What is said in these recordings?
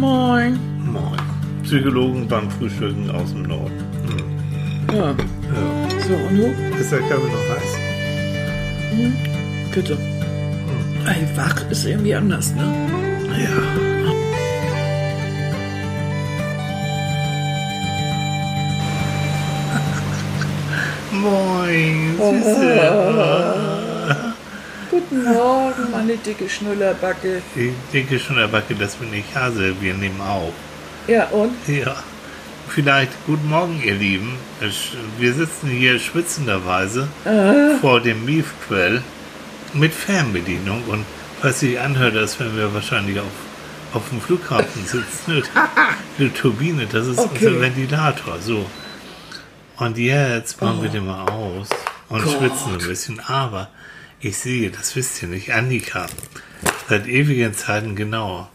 Moin. Moin. Psychologen beim Frühstücken aus dem Norden. Hm. Ja. Ja. So, und du? Ist der Kaffee noch heiß? Bitte. Ey, wach ist irgendwie anders, ne? Ja. Moin. Süße. Guten Morgen, meine dicke Schnullerbacke. Ich denke schon, der Backe, das bin ich Hase. Wir nehmen auf. Ja, und? Ja. Vielleicht guten Morgen, ihr Lieben. Wir sitzen hier schwitzenderweise vor dem Miefquell mit Fernbedienung und was sich anhört, als wenn wir wahrscheinlich auf, auf dem Flughafen sitzen. Eine Turbine, das ist Okay. unser Ventilator. So. Und jetzt machen wir den mal aus und Gott. schwitzen ein bisschen. Aber ich sehe, das wisst ihr nicht, Annika, seit ewigen Zeiten genau,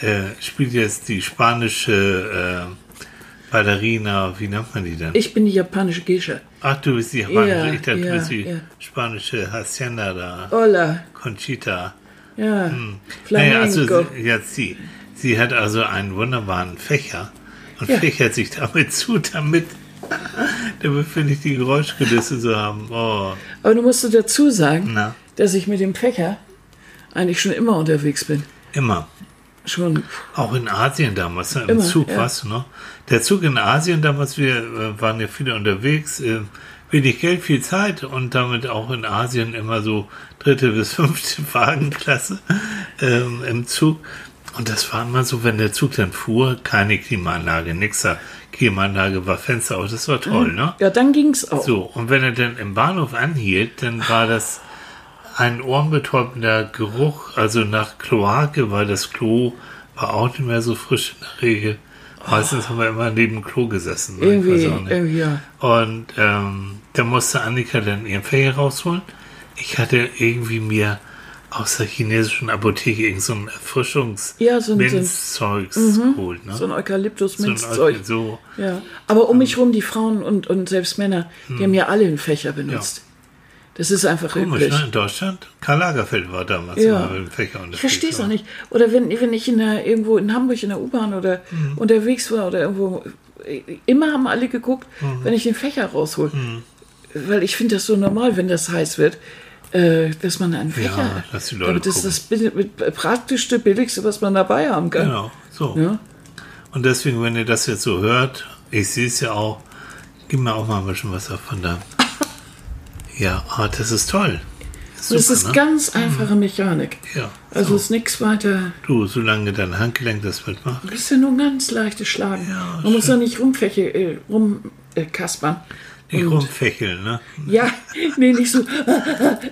äh, spielt jetzt die spanische äh, Ballerina, wie nennt man die denn? Ich bin die japanische Geisha. Ach, du bist die spanische, Ja, ich dachte, ja, du bist die ja. spanische Hacienda da, Hola. Conchita. Ja. Naja, also sie, jetzt sie. Sie hat also einen wunderbaren Fächer und fächert sich damit zu, damit, damit finde ich die Geräuschkulisse zu haben. Oh, Aber du musst dazu sagen, na, dass ich mit dem Fächer eigentlich schon immer unterwegs bin. immer. Schon. Auch in Asien damals, ne? im Immer, Zug, ja. du noch? Der Zug in Asien damals, wir äh, waren ja viele unterwegs, äh, wenig Geld, viel Zeit und damit auch in Asien immer so dritte bis fünfte Wagenklasse ähm, im Zug. Und das war immer so, wenn der Zug dann fuhr, keine Klimaanlage, nix da. Klimaanlage war Fenster auf, das war toll, ne? Ja, dann ging's auch. So, und wenn er dann im Bahnhof anhielt, dann war das ein ohrenbetäubender Geruch, also nach Kloake, weil das Klo war auch nicht mehr so frisch in der Regel. Meistens haben wir immer neben dem Klo gesessen. ne? Irgendwie, irgendwie, ja. Und ähm, da musste Annika dann ihren Fächer rausholen. Ich hatte irgendwie mir aus der chinesischen Apotheke irgend so ein Erfrischungs Ja, so so Minzzeugs geholt. Ne? So ein So Eukalyptus-Minzzeug. so, Ja. Aber um mich rum, die Frauen und, und selbst Männer, die haben ja alle einen Fächer benutzt. Das ist einfach komisch, üblich. ne? In Deutschland? Karl Lagerfeld war damals Ja. immer mit dem Fächer unterwegs. Ich verstehe es auch nicht. Oder wenn, wenn ich in der, irgendwo in Hamburg in der U-Bahn oder Mhm. unterwegs war oder irgendwo, immer haben alle geguckt, Mhm. wenn ich den Fächer raushol. Weil ich finde das so normal, wenn das heiß wird, äh, dass man einen Fächer dass die Leute damit ist gucken. das bill- mit- praktischste, billigste, was man dabei haben kann. Genau, so. Ja? Und deswegen, wenn ihr das jetzt so hört, ich sehe es ja auch, gib mir auch mal ein bisschen was davon da. Ja, ah, das ist toll. das ist Super, ne? ganz einfache Mechanik. Ja, Also so. ist nichts weiter. du, solange dein Handgelenk das mitmacht. Das ist ja nur ein ganz leichtes Schlagen. Ja, man muss ja nicht rumfäche, äh, rum äh. Nicht rumfächeln, ne? Ja, nee, nicht so.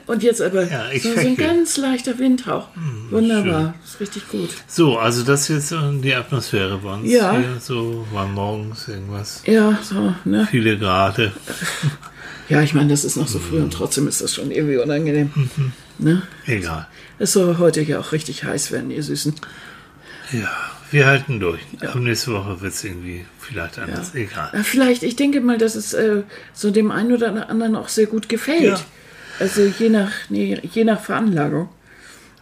Und jetzt aber Ja, ich so, so ein ganz leichter Windhauch. Wunderbar, ist richtig gut. So, also das ist jetzt äh, die Atmosphäre bei uns. Ja. Hier, so war morgens irgendwas. Ja, so, ne? Viele Grade. Ja, ich meine, das ist noch so früh und trotzdem ist das schon irgendwie unangenehm. Ne? Egal. Es soll heute ja auch richtig heiß werden, ihr Süßen. Ja, wir halten durch. Aber nächste Woche wird es irgendwie vielleicht anders. Egal. Ja, vielleicht, ich denke mal, dass es äh, so dem einen oder anderen auch sehr gut gefällt. Ja. Also je nach, nee, je nach Veranlagung.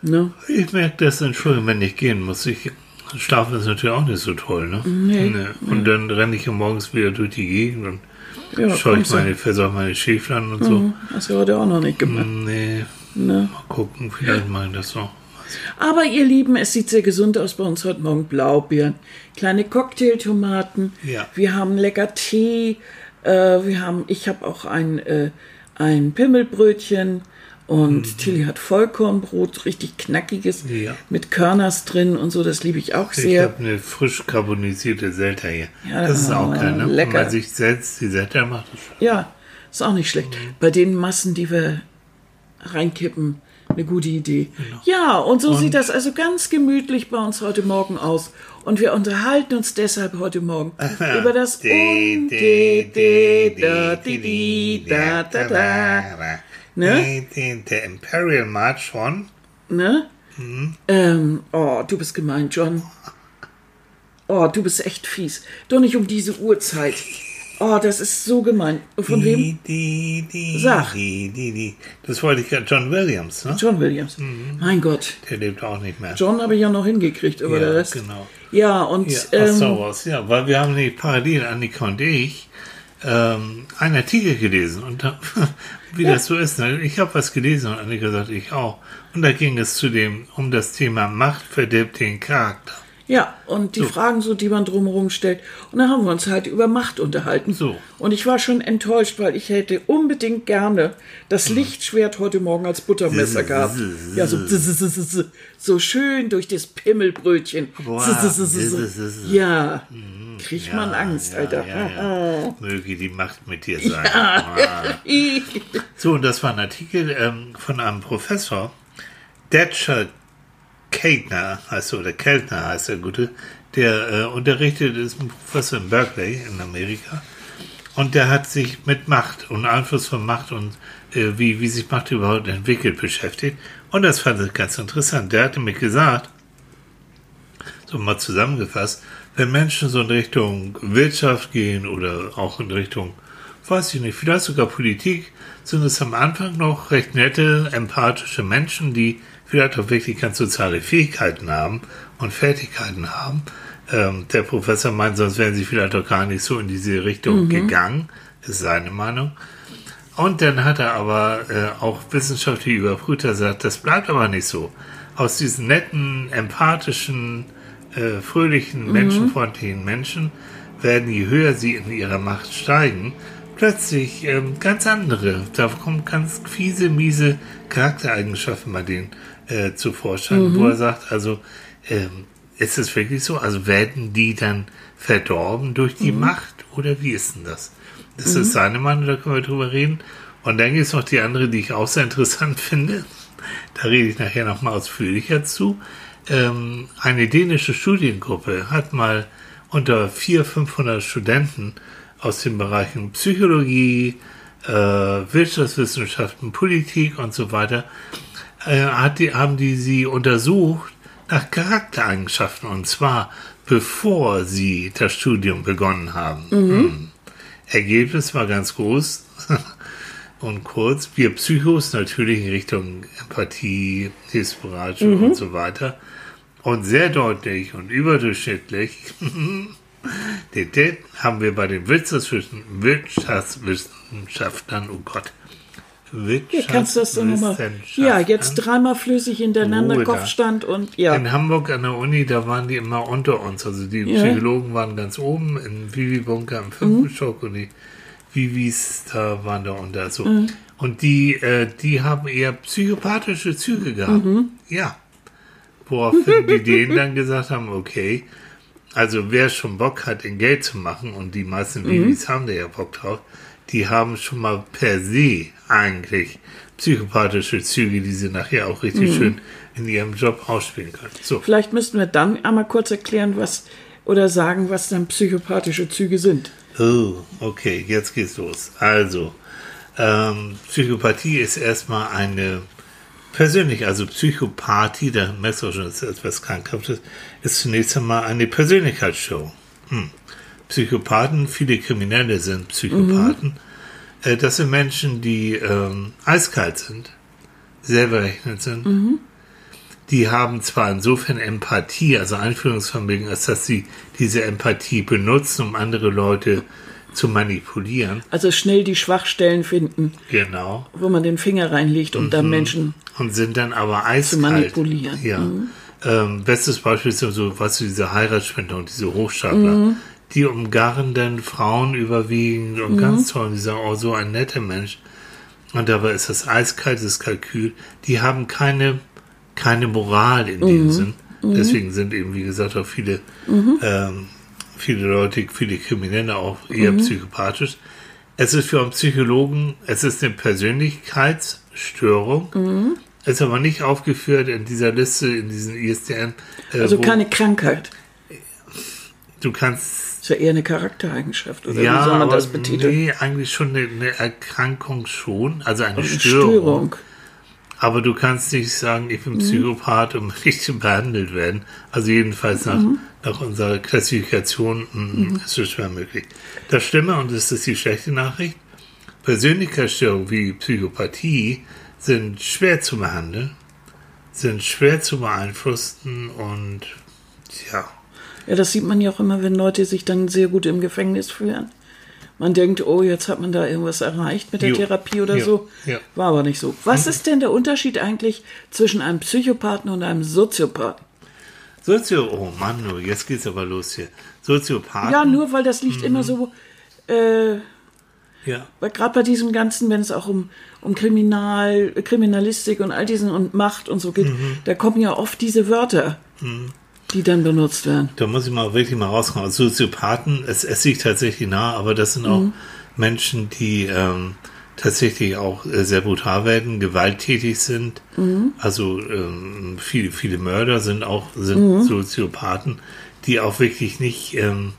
Ne? Ich merke das, Entschuldigung, wenn ich gehen muss. Ich, Schlafen ist natürlich auch nicht so toll, ne? Nee. Und dann renne ich ja morgens wieder durch die Gegend und Ja, schaue ich meine, versorge meine Schäflein und so. Mhm, Hast du heute auch noch nicht gemacht. Nee, Ne? mal gucken, vielleicht mache ich das noch. Aber ihr Lieben, es sieht sehr gesund aus bei uns heute Morgen. Blaubeeren, kleine Cocktailtomaten. Ja. Wir haben lecker Tee. Äh, wir haben, ich habe auch ein, äh, ein Pimmelbrötchen. Und Tilly hat Vollkornbrot, richtig knackiges, Mhm. Ja. mit Körners drin und so. Das liebe ich auch Ich sehr. habe eine frisch carbonisierte Selta hier. Ja, das ist auch ah, geil, ne? lecker. Wenn man sich selbst die Selta macht. Ja, ist auch nicht schlecht. Mhm. Bei den Massen, die wir reinkippen, eine gute Idee. Ja, und so sieht das also ganz gemütlich bei uns heute Morgen aus. Und wir unterhalten uns deshalb heute Morgen über das. Ne? Der Imperial March von Ne? Ähm, oh, du bist gemein, John. Oh, du bist echt fies. Doch nicht um diese Uhrzeit. Oh, das ist so gemein. Von die, wem? Die, die, Sag. Die, die, die. Das wollte ich gerade. John Williams, ne? John Williams. Mhm. Mein Gott. Der lebt auch nicht mehr. John habe ich ja noch hingekriegt, aber ja, der Rest. genau. Ja, und Ja, ähm, Star Wars, ja, weil wir haben nicht parallel, Annika und ich, ähm, einen Artikel gelesen und da, wie Ja. das so ist, ne? ich habe was gelesen und Annika sagt, ich auch. Und da ging es zu dem, um das Thema Macht verdirbt den Charakter. Ja, und die Fragen so, die man drumherum stellt. Und dann haben wir uns halt über Macht unterhalten. So. Und ich war schon enttäuscht, weil ich hätte unbedingt gerne das Mhm. Lichtschwert heute Morgen als Buttermesser gehabt. Ja, so, so schön durch das Pimmelbrötchen. Ja, kriegt man Angst, Alter. Ja, ja. Möge die Macht mit dir sein. So, und das war ein Artikel ähm, von einem Professor, Detscher Keltner heißt er, oder Keltner heißt der Gute, der äh, unterrichtet, ist ein Professor in Berkeley in Amerika. Und der hat sich mit Macht und Einfluss von Macht und äh, wie, wie sich Macht überhaupt entwickelt beschäftigt. Und das fand ich ganz interessant. Der hatte mir gesagt, so mal zusammengefasst, wenn Menschen so in Richtung Wirtschaft gehen oder auch in Richtung, weiß ich nicht, vielleicht sogar Politik, sind es am Anfang noch recht nette, empathische Menschen, die vielleicht auch wirklich ganz soziale Fähigkeiten haben und Fertigkeiten haben. Ähm, der Professor meint, sonst wären sie vielleicht auch gar nicht so in diese Richtung gegangen, ist seine Meinung. Und dann hat er aber äh, auch wissenschaftlich überprüft, er sagt, das bleibt aber nicht so. Aus diesen netten, empathischen, äh, fröhlichen, menschenfreundlichen Menschen werden, je höher sie in ihrer Macht steigen, plötzlich ähm, ganz andere, da kommen ganz fiese, miese Charaktereigenschaften bei denen äh, zu Vorschein, wo er sagt, also ähm, ist es wirklich so? Also werden die dann verdorben durch die Macht oder wie ist denn das? Das ist seine Meinung, da können wir drüber reden. Und dann gibt es noch die andere, die ich auch sehr interessant finde. Da rede ich nachher nochmal ausführlicher zu. Ähm, eine dänische Studiengruppe hat mal unter 400, 500 Studenten aus den Bereichen Psychologie, äh, Wirtschaftswissenschaften, Politik und so weiter, äh, hat die, haben die sie untersucht nach Charaktereigenschaften und zwar bevor sie das Studium begonnen haben. Hm. Ergebnis war ganz groß und kurz. Wir Psychos natürlich in Richtung Empathie, Hilfsbereitschaft und so weiter. Und sehr deutlich und überdurchschnittlich den, haben wir bei den Wirtschaftswissen- Wirtschaftswissenschaftlern, oh Gott, Hier kannst du das dann nochmal. Ja, jetzt dreimal flüssig hintereinander, da. Kopfstand und ja. In Hamburg an der Uni, da waren die immer unter uns. Also die Ja. Psychologen waren ganz oben im Vivi-Bunker im fünften Stock und die Vivis da waren da unter. So. Und die, äh, die haben eher psychopathische Züge gehabt. Ja. Woraufhin die denen dann gesagt haben, okay, also wer schon Bock hat, in Geld zu machen, und die meisten Vivis haben da ja Bock drauf, die haben schon mal per se eigentlich psychopathische Züge, die sie nachher auch richtig schön in ihrem Job ausspielen können. So. Vielleicht müssten wir dann einmal kurz erklären, was oder sagen, was dann psychopathische Züge sind. Oh, okay, jetzt geht's los. Also, ähm, Psychopathie ist erstmal eine persönlich, also Psychopathie, da merkst du auch schon, das ist etwas Krankhaftes, ist zunächst einmal eine Persönlichkeitsstörung. Hm. Psychopathen, viele Kriminelle sind Psychopathen. Äh, das sind Menschen, die ähm, eiskalt sind, sehr berechnet sind. Die haben zwar insofern Empathie, also Einfühlungsvermögen, als dass sie diese Empathie benutzen, um andere Leute zu manipulieren. Also schnell die Schwachstellen finden, Genau. wo man den Finger reinlegt, um dann Menschen. Und sind dann aber eiskalt. manipulieren. Ja. Ähm, bestes Beispiel ist so, was du, diese Heiratsspender und diese Hochstapler. Die umgarren dann Frauen überwiegend und ganz toll. Und die sagen, oh, so ein netter Mensch. Und dabei ist das eiskaltes Kalkül. Die haben keine, keine Moral in dem Sinn. Deswegen sind eben, wie gesagt, auch viele, ähm, viele Leute, viele Kriminelle auch eher psychopathisch. Es ist für einen Psychologen, es ist eine Persönlichkeitsstörung. Ist aber nicht aufgeführt in dieser Liste, in diesen ISDN. Äh, Also keine Krankheit. du kannst, ja eher eine Charaktereigenschaft. Oder ja, wie soll man das betiteln? nee, eigentlich schon eine, eine Erkrankung schon, also eine Eine Störung. Störung. Aber du kannst nicht sagen, ich bin Psychopath und möchte behandelt werden. Also jedenfalls nach, nach unserer Klassifikation mm, ist es schwer möglich. Das Stimme, und das ist die schlechte Nachricht, Persönlichkeitsstörungen wie Psychopathie sind schwer zu behandeln, sind schwer zu beeinflussen und ja, Ja, das sieht man ja auch immer, wenn Leute sich dann sehr gut im Gefängnis fühlen. Man denkt, oh, jetzt hat man da irgendwas erreicht mit der Jo. Therapie oder Ja. so. Ja. War aber nicht so. Was ist denn der Unterschied eigentlich zwischen einem Psychopathen und einem Soziopathen? Sozio, oh Mann, jetzt geht's aber los hier. Soziopathen. Ja, nur weil das liegt immer so, äh, Ja, gerade bei diesem Ganzen, wenn es auch um, um Kriminal, Kriminalistik und all diesen und Macht und so geht, Mhm. da kommen ja oft diese Wörter, die dann benutzt werden. Da muss ich mal wirklich mal rauskommen. Also Soziopathen, es, es liegt tatsächlich nah, aber das sind auch Menschen, die ähm, tatsächlich auch äh, sehr brutal werden, gewalttätig sind. Also ähm, viele, viele Mörder sind auch sind Soziopathen, die auch wirklich nicht ähm,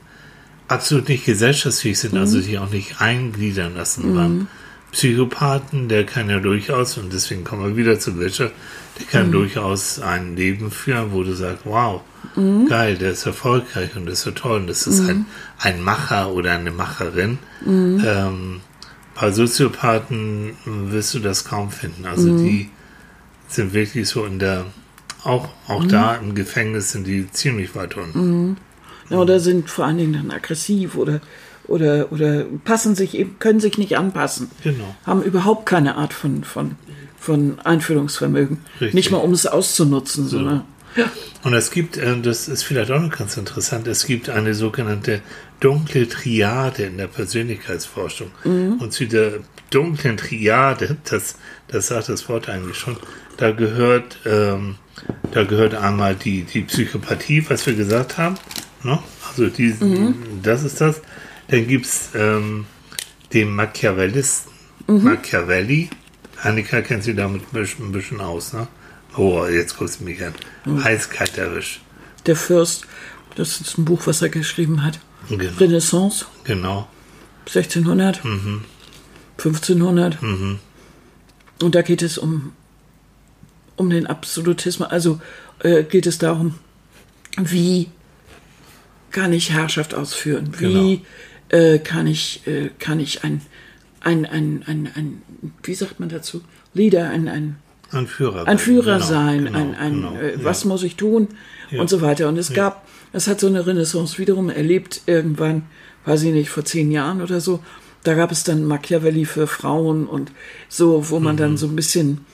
absolut nicht gesellschaftsfähig sind, also sich auch nicht eingliedern lassen. Beim Psychopathen, der kann ja durchaus, und deswegen kommen wir wieder zur Wirtschaft, der kann durchaus ein Leben führen, wo du sagst, wow, geil, der ist erfolgreich und das ist so toll und das ist ein, ein Macher oder eine Macherin. Ähm, bei Soziopathen wirst du das kaum finden. Also die sind wirklich so in der, auch, auch da im Gefängnis sind die ziemlich weit unten. Ja, oder sind vor allen Dingen dann aggressiv oder, oder, oder passen sich eben, können sich nicht anpassen. Genau. Haben überhaupt keine Art von, von, von Einfühlungsvermögen. Richtig. Nicht mal um es auszunutzen, sondern. Und es gibt, äh, das ist vielleicht auch noch ganz interessant, es gibt eine sogenannte dunkle Triade in der Persönlichkeitsforschung. Und zu der dunklen Triade, das, das sagt das Wort eigentlich schon, da gehört, ähm, da gehört einmal die, die Psychopathie, was wir gesagt haben. Ne? Also die, das ist das. Dann gibt es ähm, den Machiavellisten, Machiavelli. Annika kennt sich damit ein bisschen, ein bisschen aus, ne? Oh, jetzt guckst du mich an. Eiskalt erwischt. Der Fürst, das ist ein Buch, was er geschrieben hat. Genau. Renaissance, genau. 1600, Mhm. 1500. Und da geht es um, um den Absolutismus. Also äh, geht es darum, wie kann ich Herrschaft ausführen? Wie äh, kann ich, äh, kann ich ein, ein, ein, ein, ein, wie sagt man dazu? Leader, ein, ein, Ein Führer. ein Führer Genau, sein, genau, ein, ein genau, äh, ja. was muss ich tun und so weiter. Und es gab, es hat so eine Renaissance wiederum erlebt, irgendwann, weiß ich nicht, vor zehn Jahren oder so. Da gab es dann Machiavelli für Frauen und so, wo man Mhm. dann so ein bisschen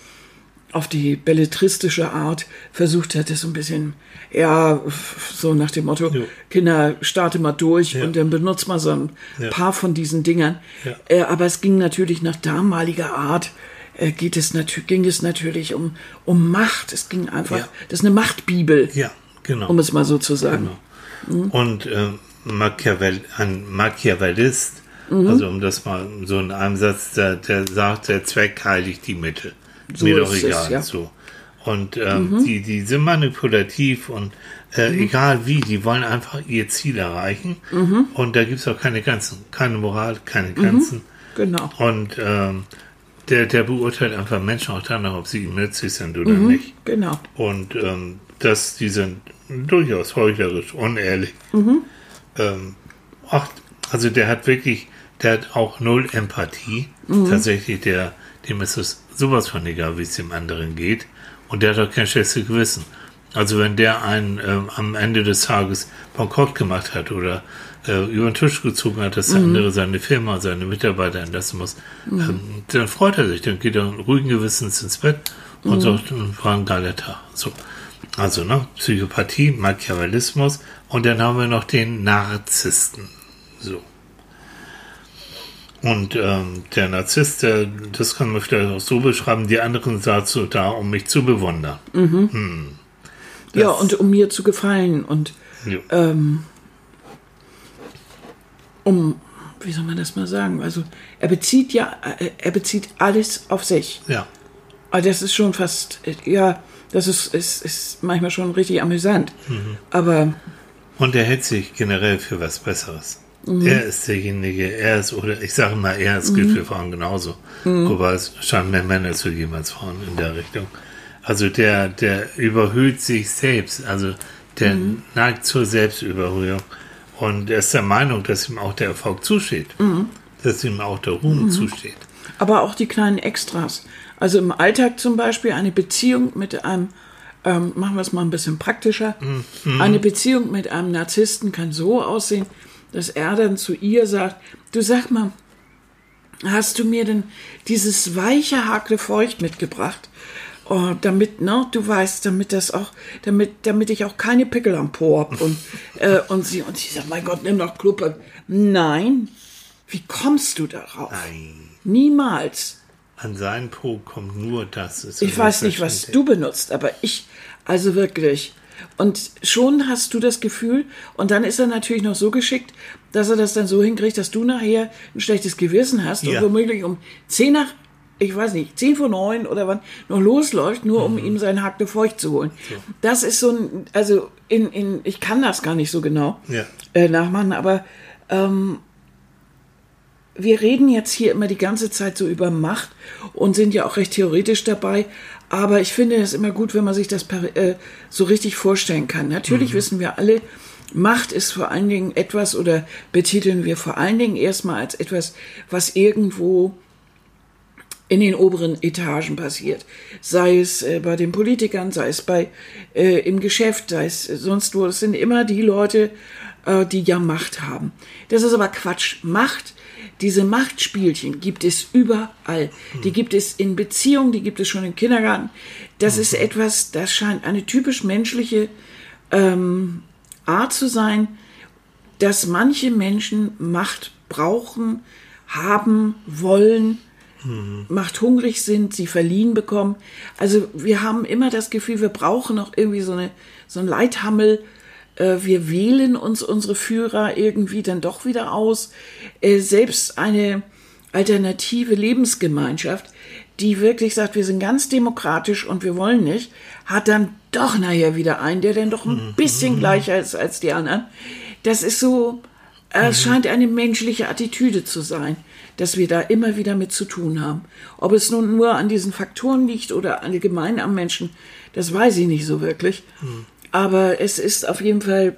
auf die belletristische Art versucht hat, das so ein bisschen, ja, so nach dem Motto. Kinder, starte mal durch Ja. und dann benutzt man so ein Ja. paar von diesen Dingern. Ja. Äh, aber es ging natürlich nach damaliger Art, äh, geht es natü ging es natürlich um, um Macht. Es ging einfach, Ja. das ist eine Machtbibel, Ja, genau. um es mal so zu sagen. Genau. Und äh, Machiavell, ein Machiavellist, also um das mal so in einem Satz, der, der sagt, der Zweck heiligt die Mittel. So Mir doch ist es, egal. ja. So. Und ähm, die, die sind manipulativ und äh, egal wie, die wollen einfach ihr Ziel erreichen. Und da gibt es auch keine Grenzen, keine Moral, keine Grenzen. Genau. Und ähm, der, der beurteilt einfach Menschen auch danach, ob sie ihm nützlich sind oder nicht. Genau. Und ähm, dass die sind durchaus heuchlerisch, unehrlich. Ähm, ach, also der hat wirklich, der hat auch null Empathie. Tatsächlich, der, dem ist es sowas von egal, wie es dem anderen geht. Und der hat auch kein schlechtes Gewissen. Also wenn der einen ähm, am Ende des Tages bankrott gemacht hat oder äh, über den Tisch gezogen hat, dass der andere seine Firma, seine Mitarbeiter entlassen muss, ähm, dann freut er sich, dann geht er ruhigen Gewissens ins Bett und sagt, "Hm, war ein geiler Tag. So. Also, ne, Psychopathie, Machiavellismus und dann haben wir noch den Narzissten. So. Und ähm, der Narzisst, der, das kann man vielleicht auch so beschreiben, die anderen dazu da, um mich zu bewundern. Ja, und um mir zu gefallen und Jo. ähm, um, wie soll man das mal sagen? Also er bezieht ja, äh, er bezieht alles auf sich. ja, Aber das ist schon fast, äh, ja, das ist, ist, ist manchmal schon richtig amüsant. Mhm. Aber und er hält sich generell für was Besseres. Mhm. Er ist derjenige, er ist, oder ich sage mal, er, gilt mhm. für Frauen genauso. Mhm. Wobei es scheint mehr Männer zu geben als Frauen in der Richtung. Also der, der überhöht sich selbst, also der mhm. neigt zur Selbstüberhöhung. Und er ist der Meinung, dass ihm auch der Erfolg zusteht. Mhm. Dass ihm auch der Ruhm mhm. zusteht. Aber auch die kleinen Extras. Also im Alltag zum Beispiel eine Beziehung mit einem ähm, machen wir es mal ein bisschen praktischer. Mhm. Eine Beziehung mit einem Narzissten kann so aussehen, dass er dann zu ihr sagt, du sag mal, hast du mir denn dieses weiche Hakle feucht mitgebracht? Oh, damit, ne, du weißt, damit das auch, damit, damit ich auch keine Pickel am Po hab. Und, äh, und sie, und sie sagt, mein Gott, nimm doch Kluppe. Nein. Wie kommst du darauf? Nein. Niemals. An seinen Po kommt nur das. ich weiß nicht, was du benutzt, aber ich, also wirklich. Und schon hast du das Gefühl, und dann ist er natürlich noch so geschickt, dass er das dann so hinkriegt, dass du nachher ein schlechtes Gewissen hast ja. und womöglich um 10 nach, ich weiß nicht, 10 vor 9 oder wann noch losläuft, nur um mhm. ihm seinen Hack feucht zu holen. So. Das ist so ein, also in, in, ich kann das gar nicht so genau ja. äh, nachmachen, aber ähm, wir reden jetzt hier immer die ganze Zeit so über Macht und sind ja auch recht theoretisch dabei. Aber ich finde es immer gut, wenn man sich das äh, so richtig vorstellen kann. Natürlich mhm. wissen wir alle, Macht ist vor allen Dingen etwas oder betiteln wir vor allen Dingen erstmal als etwas, was irgendwo in den oberen Etagen passiert. Sei es äh, bei den Politikern, sei es bei äh, im Geschäft, sei es sonst wo. Das sind immer die Leute, äh, die ja Macht haben. Das ist aber Quatsch. Macht diese Machtspielchen gibt es überall. Die gibt es in Beziehungen, die gibt es schon im Kindergarten. Das ist mhm. etwas, das scheint eine typisch menschliche ähm, Art zu sein, dass manche Menschen Macht brauchen, haben, wollen, mhm. Macht hungrig sind, sie verliehen bekommen. Also wir haben immer das Gefühl, wir brauchen noch irgendwie so, eine, so ein Leithammel, äh, wir wählen uns unsere Führer irgendwie dann doch wieder aus. Äh, selbst eine alternative Lebensgemeinschaft, die wirklich sagt, wir sind ganz demokratisch und wir wollen nicht, hat dann doch nachher wieder einen, der dann doch ein mhm. bisschen mhm. gleicher ist als die anderen. Das ist so, äh, es mhm. scheint eine menschliche Attitüde zu sein, dass wir da immer wieder mit zu tun haben. Ob es nun nur an diesen Faktoren liegt oder allgemein am Menschen, das weiß ich nicht so wirklich. Mhm. Aber es ist auf jeden Fall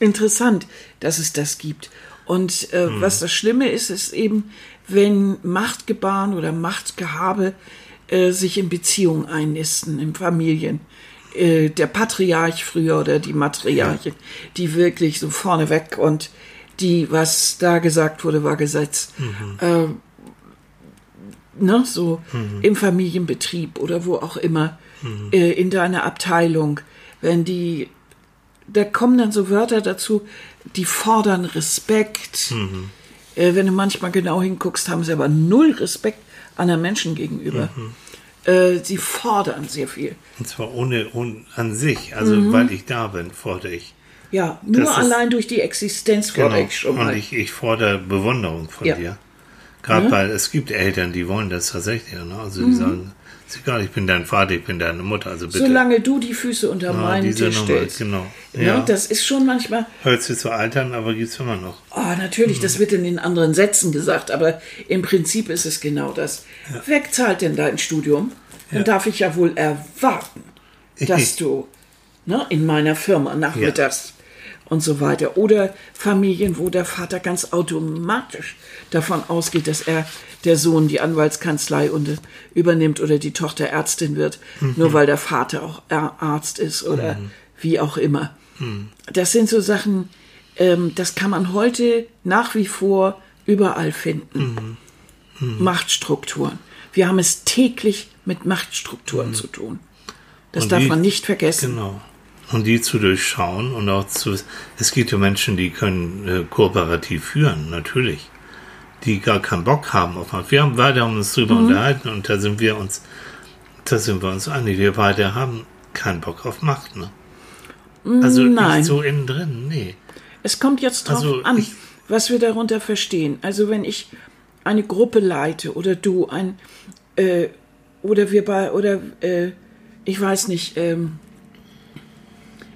interessant, dass es das gibt. Und äh, hm. was das Schlimme ist, ist eben, wenn Machtgebaren oder Machtgehabe äh, sich in Beziehungen einnisten, in Familien. Äh, der Patriarch früher oder die Matriarchin, ja. die wirklich so vorneweg und die, was da gesagt wurde, war Gesetz. Mhm. Äh, ne, so mhm. im Familienbetrieb oder wo auch immer, mhm. äh, in deiner Abteilung wenn die, da kommen dann so Wörter dazu, die fordern Respekt. Mhm. Äh, wenn du manchmal genau hinguckst, haben sie aber null Respekt anderen Menschen gegenüber. Mhm. Äh, sie fordern sehr viel. Und zwar ohne, ohne an sich, also mhm. weil ich da bin, fordere ich. Ja, nur das allein ist, durch die Existenz fordere genau. ich schon mal. Und ich, ich fordere Bewunderung von ja. dir. Gerade ja. weil es gibt Eltern, die wollen das tatsächlich. Ne? Also die mhm. sagen, ist egal, ich bin dein Vater, ich bin deine Mutter, also bitte. Solange du die Füße unter ja, meinen Tisch Nummer, stellst. Genau. Ja. ja. das ist schon manchmal. Hört sich zu altern, aber gibt es immer noch. Oh, natürlich, mhm. das wird in den anderen Sätzen gesagt, aber im Prinzip ist es genau das. Ja. Wer zahlt denn dein Studium? Dann darf ich ja wohl erwarten, dass du ne, in meiner Firma nachmittags und so weiter. Oder Familien, wo der Vater ganz automatisch davon ausgeht, dass er der Sohn die Anwaltskanzlei übernimmt oder die Tochter Ärztin wird, mhm. nur weil der Vater auch Arzt ist oder mhm. wie auch immer. Mhm. Das sind so Sachen, ähm, das kann man heute nach wie vor überall finden. Mhm. Mhm. Machtstrukturen. Wir haben es täglich mit Machtstrukturen mhm. zu tun. Das und darf die, man nicht vergessen. Genau und die zu durchschauen und auch zu. Es gibt ja Menschen, die können äh, kooperativ führen, natürlich, die gar keinen Bock haben auf Macht. Wir haben weiter uns drüber mhm. unterhalten und da sind wir uns, da sind wir uns einig. Wir beide haben keinen Bock auf Macht, ne? Also Nein. nicht so innen drin, nee. Es kommt jetzt drauf also an, was wir darunter verstehen. Also wenn ich eine Gruppe leite oder du ein äh, oder wir bei oder äh, ich weiß nicht. Ähm,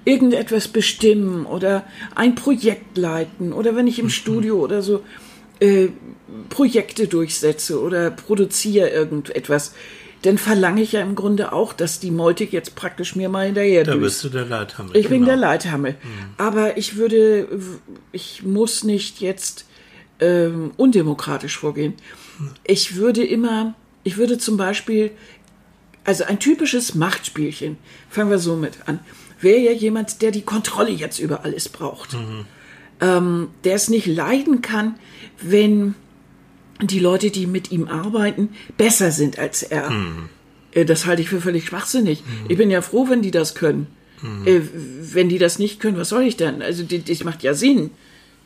irgendetwas bestimmen oder ein Projekt leiten oder wenn ich im Studio oder so äh, Projekte durchsetze oder produziere irgendetwas, dann verlange ich ja im Grunde auch, dass die Meute jetzt praktisch mir mal hinterher Da bist du der Leithammel. Ich genau. bin der Leithammel. Mhm. Aber ich würde, ich muss nicht jetzt ähm, undemokratisch vorgehen. Ich würde immer, ich würde zum Beispiel, also ein typisches Machtspielchen, fangen wir so mit an, wäre ja jemand, der die Kontrolle jetzt über alles braucht. Mhm. Ähm, der es nicht leiden kann, wenn die Leute, die mit ihm arbeiten, besser sind als er. Mhm. Das halte ich für völlig schwachsinnig. Mhm. Ich bin ja froh, wenn die das können. Mhm. Äh, wenn die das nicht können, was soll ich dann? Also das macht ja Sinn.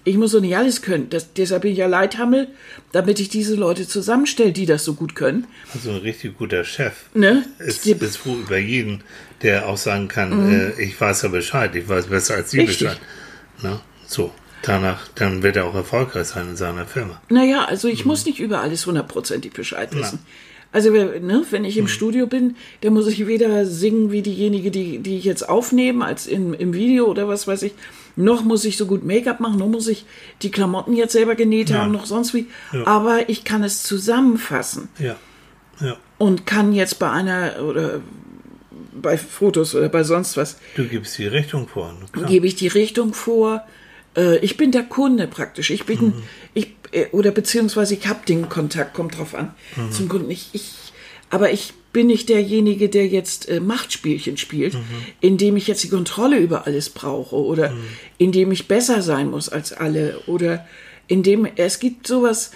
Ich muss doch nicht alles können. Das, deshalb bin ich ja Leithammel, damit ich diese Leute zusammenstelle, die das so gut können. Also ein richtig guter Chef. Ne? Ist, ist froh über jeden, der auch sagen kann, mhm. äh, ich weiß ja Bescheid, ich weiß besser als Sie richtig. Bescheid. Na, so. Danach, dann wird er auch erfolgreich sein in seiner Firma. Naja, also ich mhm. muss nicht über alles hundertprozentig Bescheid wissen. Na. Also ne, wenn ich im mhm. Studio bin, dann muss ich weder singen wie diejenige, die, die ich jetzt aufnehme, als in, im Video oder was weiß ich. Noch muss ich so gut Make-up machen, noch muss ich die Klamotten jetzt selber genäht ja. haben, noch sonst wie. Ja. Aber ich kann es zusammenfassen. Ja. ja. Und kann jetzt bei einer oder bei Fotos oder bei sonst was. Du gibst die Richtung vor. Gebe ich die Richtung vor äh, ich bin der Kunde praktisch. Ich bin, mhm. ich, äh, oder beziehungsweise ich habe den Kontakt, kommt drauf an, mhm. zum Kunden. Ich, ich, aber ich bin nicht derjenige, der jetzt äh, Machtspielchen spielt, mhm. indem ich jetzt die Kontrolle über alles brauche oder mhm. indem ich besser sein muss als alle oder indem es gibt sowas,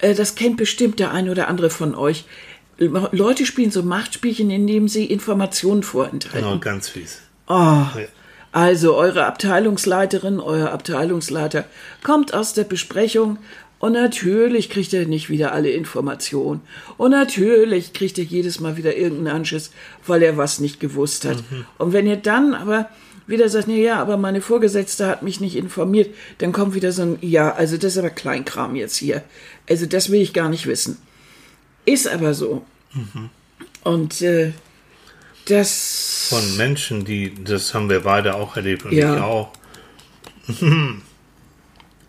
äh, das kennt bestimmt der eine oder andere von euch. Leute spielen so Machtspielchen, indem sie Informationen vorenthalten. Genau, ganz fies. Oh, ja. Also eure Abteilungsleiterin, euer Abteilungsleiter kommt aus der Besprechung und natürlich kriegt er nicht wieder alle Informationen. Und natürlich kriegt er jedes Mal wieder irgendeinen Anschiss, weil er was nicht gewusst hat. Mhm. Und wenn ihr dann aber wieder sagt, na ja, aber meine Vorgesetzte hat mich nicht informiert, dann kommt wieder so ein, ja, also das ist aber Kleinkram jetzt hier. Also das will ich gar nicht wissen. Ist aber so. Mhm. Und äh, das. Von Menschen, die, das haben wir beide auch erlebt und ja. ich auch,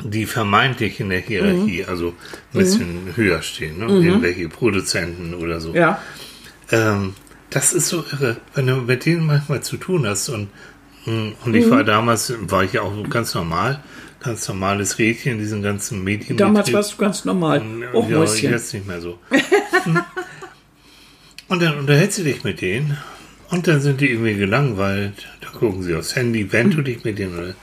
die vermeintlich in der Hierarchie, mhm. also ein bisschen mhm. höher stehen, ne? mhm. irgendwelche Produzenten oder so. Ja. Ähm, das ist so irre, wenn du mit denen manchmal zu tun hast und, hm, und ich war mhm. damals, war ich ja auch so ganz normal, ganz normales Rädchen in diesen ganzen Medien. Damals warst du ganz normal. Oh, ja, jetzt nicht mehr so. Hm. und dann unterhältst du dich mit denen und dann sind die irgendwie gelangweilt. Da gucken sie aufs Handy, wenn du dich mit denen oder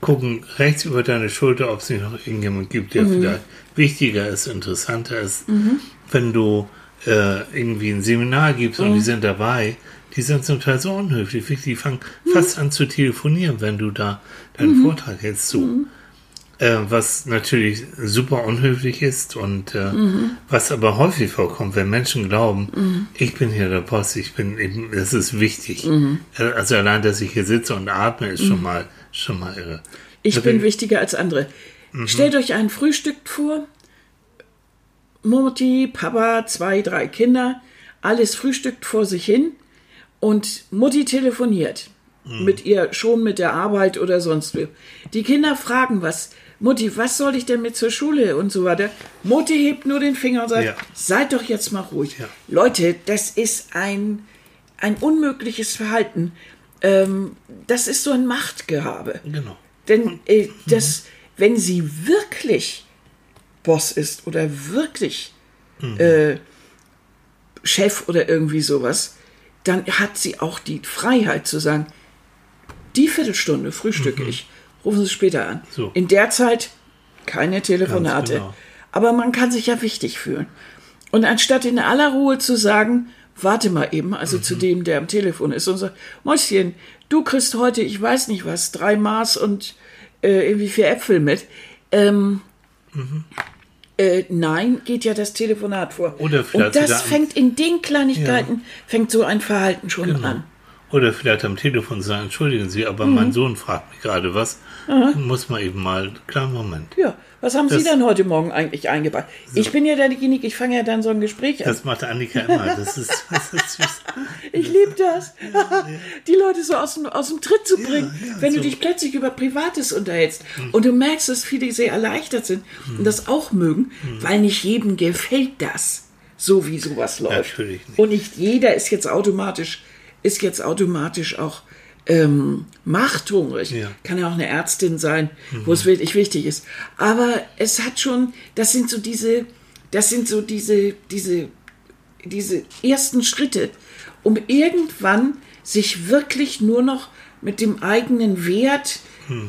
gucken rechts über deine Schulter, ob es nicht noch irgendjemand gibt, der mhm. vielleicht wichtiger ist, interessanter ist. Mhm. Wenn du äh, irgendwie ein Seminar gibst mhm. und die mhm. sind dabei, die sind zum Teil so unhöflich. Die fangen mhm. fast an zu telefonieren, wenn du da deinen mhm. Vortrag hältst. So äh, was natürlich super unhöflich ist und äh, mhm. was aber häufig vorkommt, wenn Menschen glauben, mhm. ich bin hier der Boss, ich bin, eben, das ist wichtig. Mhm. Also allein, dass ich hier sitze und atme, ist schon mal schon mal irre. Ich also, bin wichtiger als andere. Mhm. Stellt euch ein Frühstück vor. Mutti, Papa, zwei, drei Kinder, alles frühstückt vor sich hin und Mutti telefoniert mhm. mit ihr schon mit der Arbeit oder sonst wie. Die Kinder fragen was. Mutti, was soll ich denn mit zur Schule und so weiter? Mutti hebt nur den Finger und sagt, ja. seid doch jetzt mal ruhig. Ja. Leute, das ist ein, ein unmögliches Verhalten. Ähm, das ist so ein Machtgehabe. Genau. Denn äh, das, wenn sie wirklich Boss ist oder wirklich mhm. äh, Chef oder irgendwie sowas, dann hat sie auch die Freiheit zu sagen, die Viertelstunde frühstücke mhm. ich rufen Sie später an. So. In der Zeit keine Telefonate. Genau. Aber man kann sich ja wichtig fühlen. Und anstatt in aller Ruhe zu sagen, warte mal eben, also mhm. zu dem, der am Telefon ist und sagt, Mäuschen, du kriegst heute, ich weiß nicht was, drei Maß und äh, irgendwie vier Äpfel mit. Ähm, mhm. äh, nein, geht ja das Telefonat vor. Oder und das fängt in den Kleinigkeiten, ja. fängt so ein Verhalten schon genau. an. Oder vielleicht am Telefon sagen, entschuldigen Sie, aber Mhm. mein Sohn fragt mich gerade was. Muss man eben mal, kleinen Moment. Ja, was haben Sie Das- denn heute Morgen eigentlich eingebracht? Ich bin ja derjenige, ich fange ja dann so ein Gespräch an. Das macht Annika immer. Das ist, das ist süß. Ich liebe das. Die Leute so aus dem, aus dem Tritt zu bringen, ja, wenn so. du dich plötzlich über Privates unterhältst. Und du merkst, dass viele sehr erleichtert sind und das auch mögen, weil nicht jedem gefällt das, so wie sowas läuft. Natürlich nicht. Und nicht jeder ist jetzt automatisch, ist jetzt automatisch auch ähm, machthungrig. Ja. Kann ja auch eine Ärztin sein, wo es wirklich wichtig ist. Aber es hat schon, das sind so diese, das sind so diese, diese diese ersten Schritte, um irgendwann sich wirklich nur noch mit dem eigenen Wert,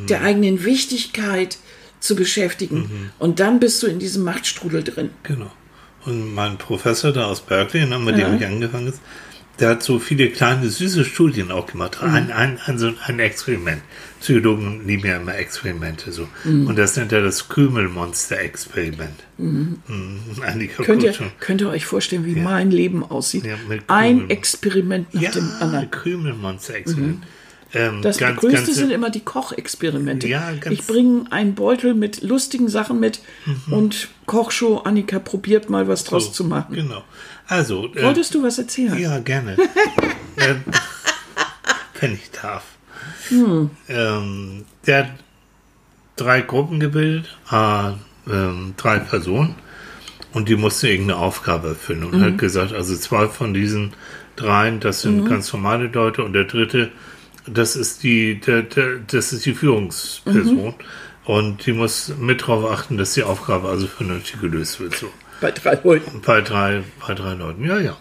der eigenen Wichtigkeit zu beschäftigen. Und dann bist du in diesem Machtstrudel drin. Genau. Und mein Professor da aus Berkeley, ne, mit dem ich angefangen ist, der hat so viele kleine süße Studien auch gemacht. Ein, ein, ein, so ein Experiment. Psychologen lieben ja immer Experimente so. Und das nennt er das Krümelmonster-Experiment. Mhm. Annika Könnt ihr, könnt ihr euch vorstellen, wie mein Leben aussieht? Ja, Ein. Experiment nach Ja, dem anderen. Krümelmonster-Experiment. Ähm, Das ganz, größte ganz- sind immer die Kochexperimente. Ja, ganz- ich bringe einen Beutel mit lustigen Sachen mit und Kochshow, Annika probiert mal was draus zu machen. Genau. Also, äh, Wolltest du was erzählen? Ja, gerne. ähm, wenn ich darf. Ähm, der hat drei Gruppen gebildet, äh, drei Personen, und die mussten irgendeine Aufgabe erfüllen und hat gesagt, also zwei von diesen dreien, das sind ganz normale Leute, und der dritte, das ist die, der, der, das ist die Führungsperson. Und die muss mit darauf achten, dass die Aufgabe also vernünftig gelöst wird. So. Bei drei Leuten. Bei drei, bei drei Leuten, ja, ja.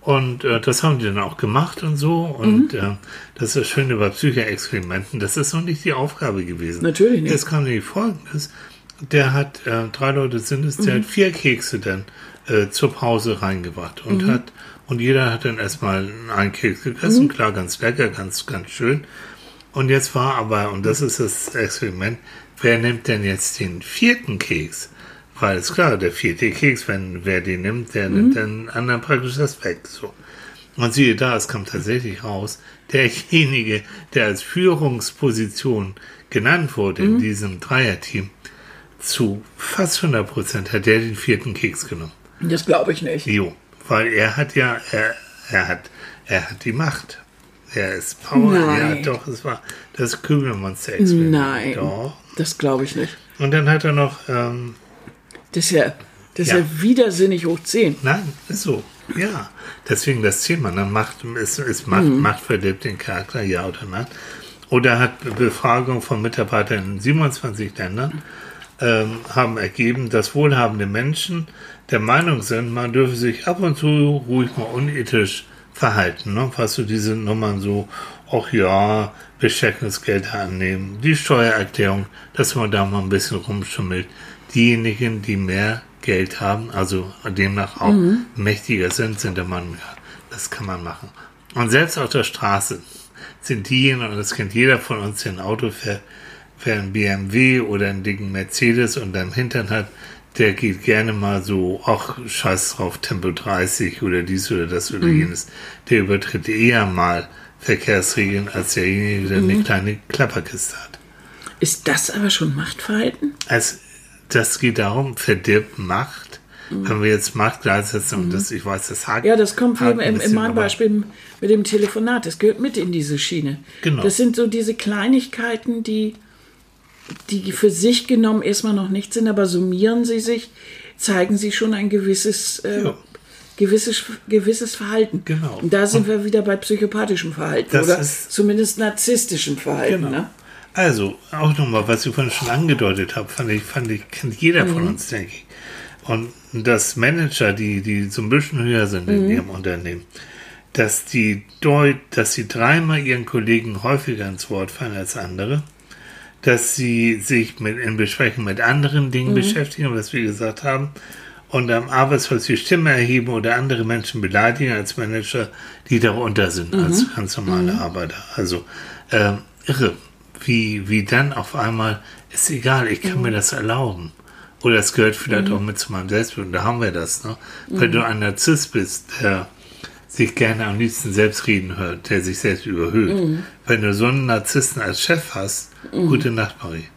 Und äh, das haben die dann auch gemacht und so. Und Mhm. äh, das ist das Schöne bei Psychoexperimenten. Das ist noch nicht die Aufgabe gewesen. Natürlich nicht. Es kam nämlich folgendes. Der hat, äh, drei Leute sind es, Mhm. der hat vier Kekse dann äh, zur Pause reingebracht und Mhm. hat, und jeder hat dann erstmal einen Keks gegessen. Mhm. Klar, ganz lecker, ganz, ganz schön. Und jetzt war aber, und das ist das Experiment, wer nimmt denn jetzt den vierten Keks? Weil ist klar, der vierte Keks, wenn wer den nimmt, der nimmt den anderen praktisch das weg. So. Und siehe da, es kam tatsächlich raus, derjenige, der als Führungsposition genannt wurde in diesem Dreierteam, zu fast 100 Prozent hat der den vierten Keks genommen. Das glaube ich nicht. Jo, weil er hat ja, er, er hat, er hat die Macht. Er ist Power. Nein. Ja, doch, es war das Kübelmonster-Experiment. Nein. Doch. Das glaube ich nicht. Und dann hat er noch, ähm, Das ist ja, das ist Ja. ja widersinnig hoch 10. nein, ist so. Ja, deswegen das Thema, ne, Macht, ist, ist Macht, Mhm. Macht verdirbt den Charakter, ja oder nein. Oder hat Befragung von Mitarbeitern in 27 Ländern ähm, haben ergeben, dass wohlhabende Menschen der Meinung sind, man dürfe sich ab und zu ruhig mal unethisch verhalten. Ne? Was so diese Nummern so, ach ja, Beschäftigungsgelder annehmen, die Steuererklärung, dass man da mal ein bisschen rumschummelt. Diejenigen, die mehr Geld haben, also demnach auch mächtiger sind, sind der Meinung, ja, das kann man machen. Und selbst auf der Straße sind diejenigen, und das kennt jeder von uns, der ein Auto fährt, wer ein BMW oder einen dicken Mercedes und am Hintern hat, der geht gerne mal so, ach, scheiß drauf, Tempo 30 oder dies oder das oder jenes. Der übertritt eher mal Verkehrsregeln als derjenige, der eine kleine Klapperkiste hat. Ist das aber schon Machtverhalten? Also, das geht darum, verdirbt Macht. Wenn wir jetzt Macht gleichsetzen, und das, ich weiß, das hakt. Ja, das kommt ein im, in meinem Beispiel mit dem Telefonat. Das gehört mit in diese Schiene. Genau. Das sind so diese Kleinigkeiten, die, die für sich genommen erstmal noch nicht sind, aber summieren sie sich, zeigen sie schon ein gewisses, äh, Ja. gewisses, gewisses Verhalten. Genau. Und da sind wir wieder bei psychopathischem Verhalten oder zumindest narzisstischem Verhalten. Genau. Ne? Also, auch nochmal, was ich vorhin schon angedeutet habe, fand ich, fand ich, kennt jeder von uns, denke ich. Und dass Manager, die, die so ein bisschen höher sind in ihrem Unternehmen, dass die deut, dass sie dreimal ihren Kollegen häufiger ins Wort fallen als andere, dass sie sich mit, in Besprechungen mit anderen Dingen beschäftigen, was wir gesagt haben, und am Arbeitsplatz die Stimme erheben oder andere Menschen beleidigen als Manager, die darunter sind, als ganz normale Arbeiter. Also ähm, irre, wie, wie dann auf einmal, ist egal, ich kann mir das erlauben. Oder es gehört vielleicht auch mit zu meinem Selbstbild. Und da haben wir das. Ne? Wenn du ein Narzisst bist, der sich gerne am liebsten selbst reden hört, der sich selbst überhöht. Mhm. Wenn du so einen Narzissten als Chef hast, mhm. gute Nacht, Marie.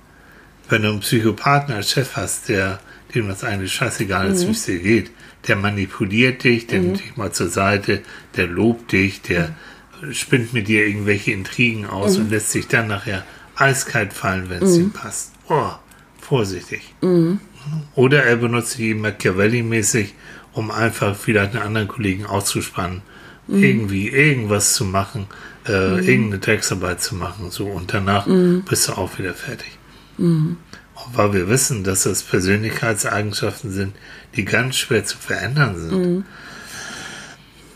Wenn du einen Psychopathen als Chef hast, der dem das eigentlich scheißegal ist, mhm. wie es dir geht, der manipuliert dich, der nimmt mhm. dich mal zur Seite, der lobt dich, der mhm. spinnt mit dir irgendwelche Intrigen aus mhm. und lässt sich dann nachher eiskalt fallen, wenn es ihm passt. Oh, vorsichtig. Oder er benutzt die Machiavelli-mäßig, um einfach vielleicht einen anderen Kollegen auszuspannen, mhm. irgendwie irgendwas zu machen, äh, mhm. irgendeine Textarbeit zu machen, so und danach mhm. bist du auch wieder fertig. Mhm. Weil wir wissen, dass das Persönlichkeitseigenschaften sind, die ganz schwer zu verändern sind. Mhm.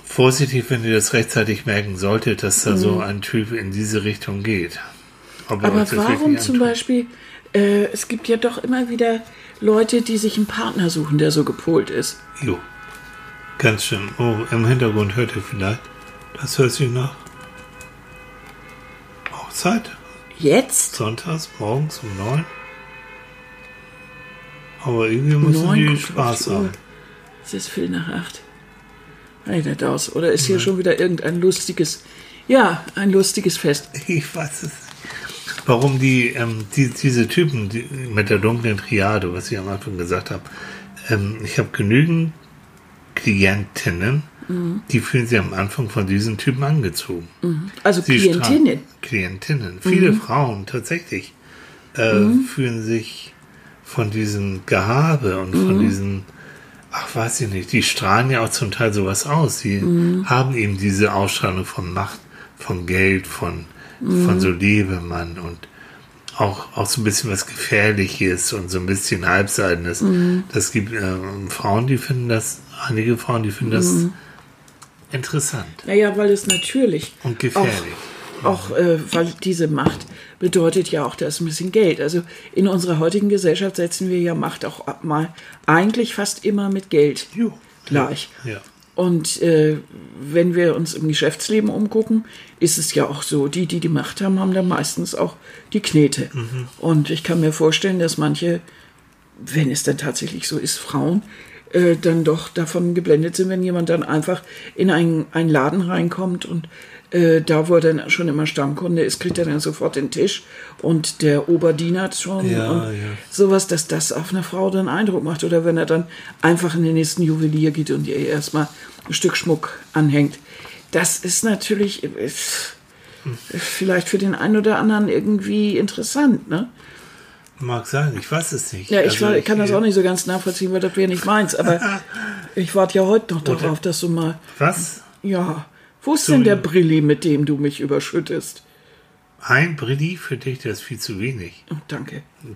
Vorsichtig, wenn ihr das rechtzeitig merken solltet, dass da so mhm. ein Typ in diese Richtung geht. Aber warum zum Beispiel, äh, es gibt ja doch immer wieder Leute, die sich einen Partner suchen, der so gepolt ist. Jo. Ganz schön. Oh, im Hintergrund hört ihr vielleicht. Das hört sich nach. Hochzeit? Jetzt? Sonntags, morgens um neun. Aber irgendwie müssen die Spaß haben. Es ist viel nach acht. Nicht aus. Oder ist hier Nein. schon wieder irgendein lustiges, ja, ein lustiges Fest? Ich weiß es nicht warum die, ähm, die diese Typen die, mit der dunklen Triade, was ich am Anfang gesagt habe, ähm, ich habe genügend Klientinnen, mhm. die fühlen sich am Anfang von diesen Typen angezogen. Mhm. Also Sie Klientinnen? Klientinnen. Viele mhm. Frauen tatsächlich äh, mhm. fühlen sich von diesem Gehabe und von mhm. diesen ach, weiß ich nicht, die strahlen ja auch zum Teil sowas aus. Sie mhm. haben eben diese Ausstrahlung von Macht, von Geld, von mhm. von so Lebemann und auch, auch so ein bisschen was Gefährliches und so ein bisschen Halbseitenes. Mhm. Das gibt äh, Frauen, die finden das, einige Frauen, die finden das. Interessant. Naja, weil es natürlich. Und gefährlich. Auch, auch äh, weil diese Macht bedeutet ja auch, dass ein bisschen Geld. Also in unserer heutigen Gesellschaft setzen wir ja Macht auch mal eigentlich fast immer mit Geld jo. gleich. Ja. Und äh, wenn wir uns im Geschäftsleben umgucken, ist es ja auch so, die, die die Macht haben, haben dann meistens auch die Knete. Mhm. Und ich kann mir vorstellen, dass manche, wenn es dann tatsächlich so ist, Frauen, äh, dann doch davon geblendet sind, wenn jemand dann einfach in einen, einen Laden reinkommt und äh, da, wo er dann schon immer Stammkunde ist, kriegt er dann sofort den Tisch und der Oberdiener schon ja, und ja. sowas, dass das auf eine Frau dann Eindruck macht. Oder wenn er dann einfach in den nächsten Juwelier geht und ihr erstmal ein Stück Schmuck anhängt. Das ist natürlich ist vielleicht für den einen oder anderen irgendwie interessant, ne? Mag sein, ich weiß es nicht. Ja, ich, also war, ich kann das auch nicht so ganz nachvollziehen, weil das wäre nicht meins, aber ich warte ja heute noch darauf, dass du mal. Was? Ja. Wo ist denn der Brilli, mit dem du mich überschüttest? Ein Brilli für dich, das ist viel zu wenig. Oh, danke.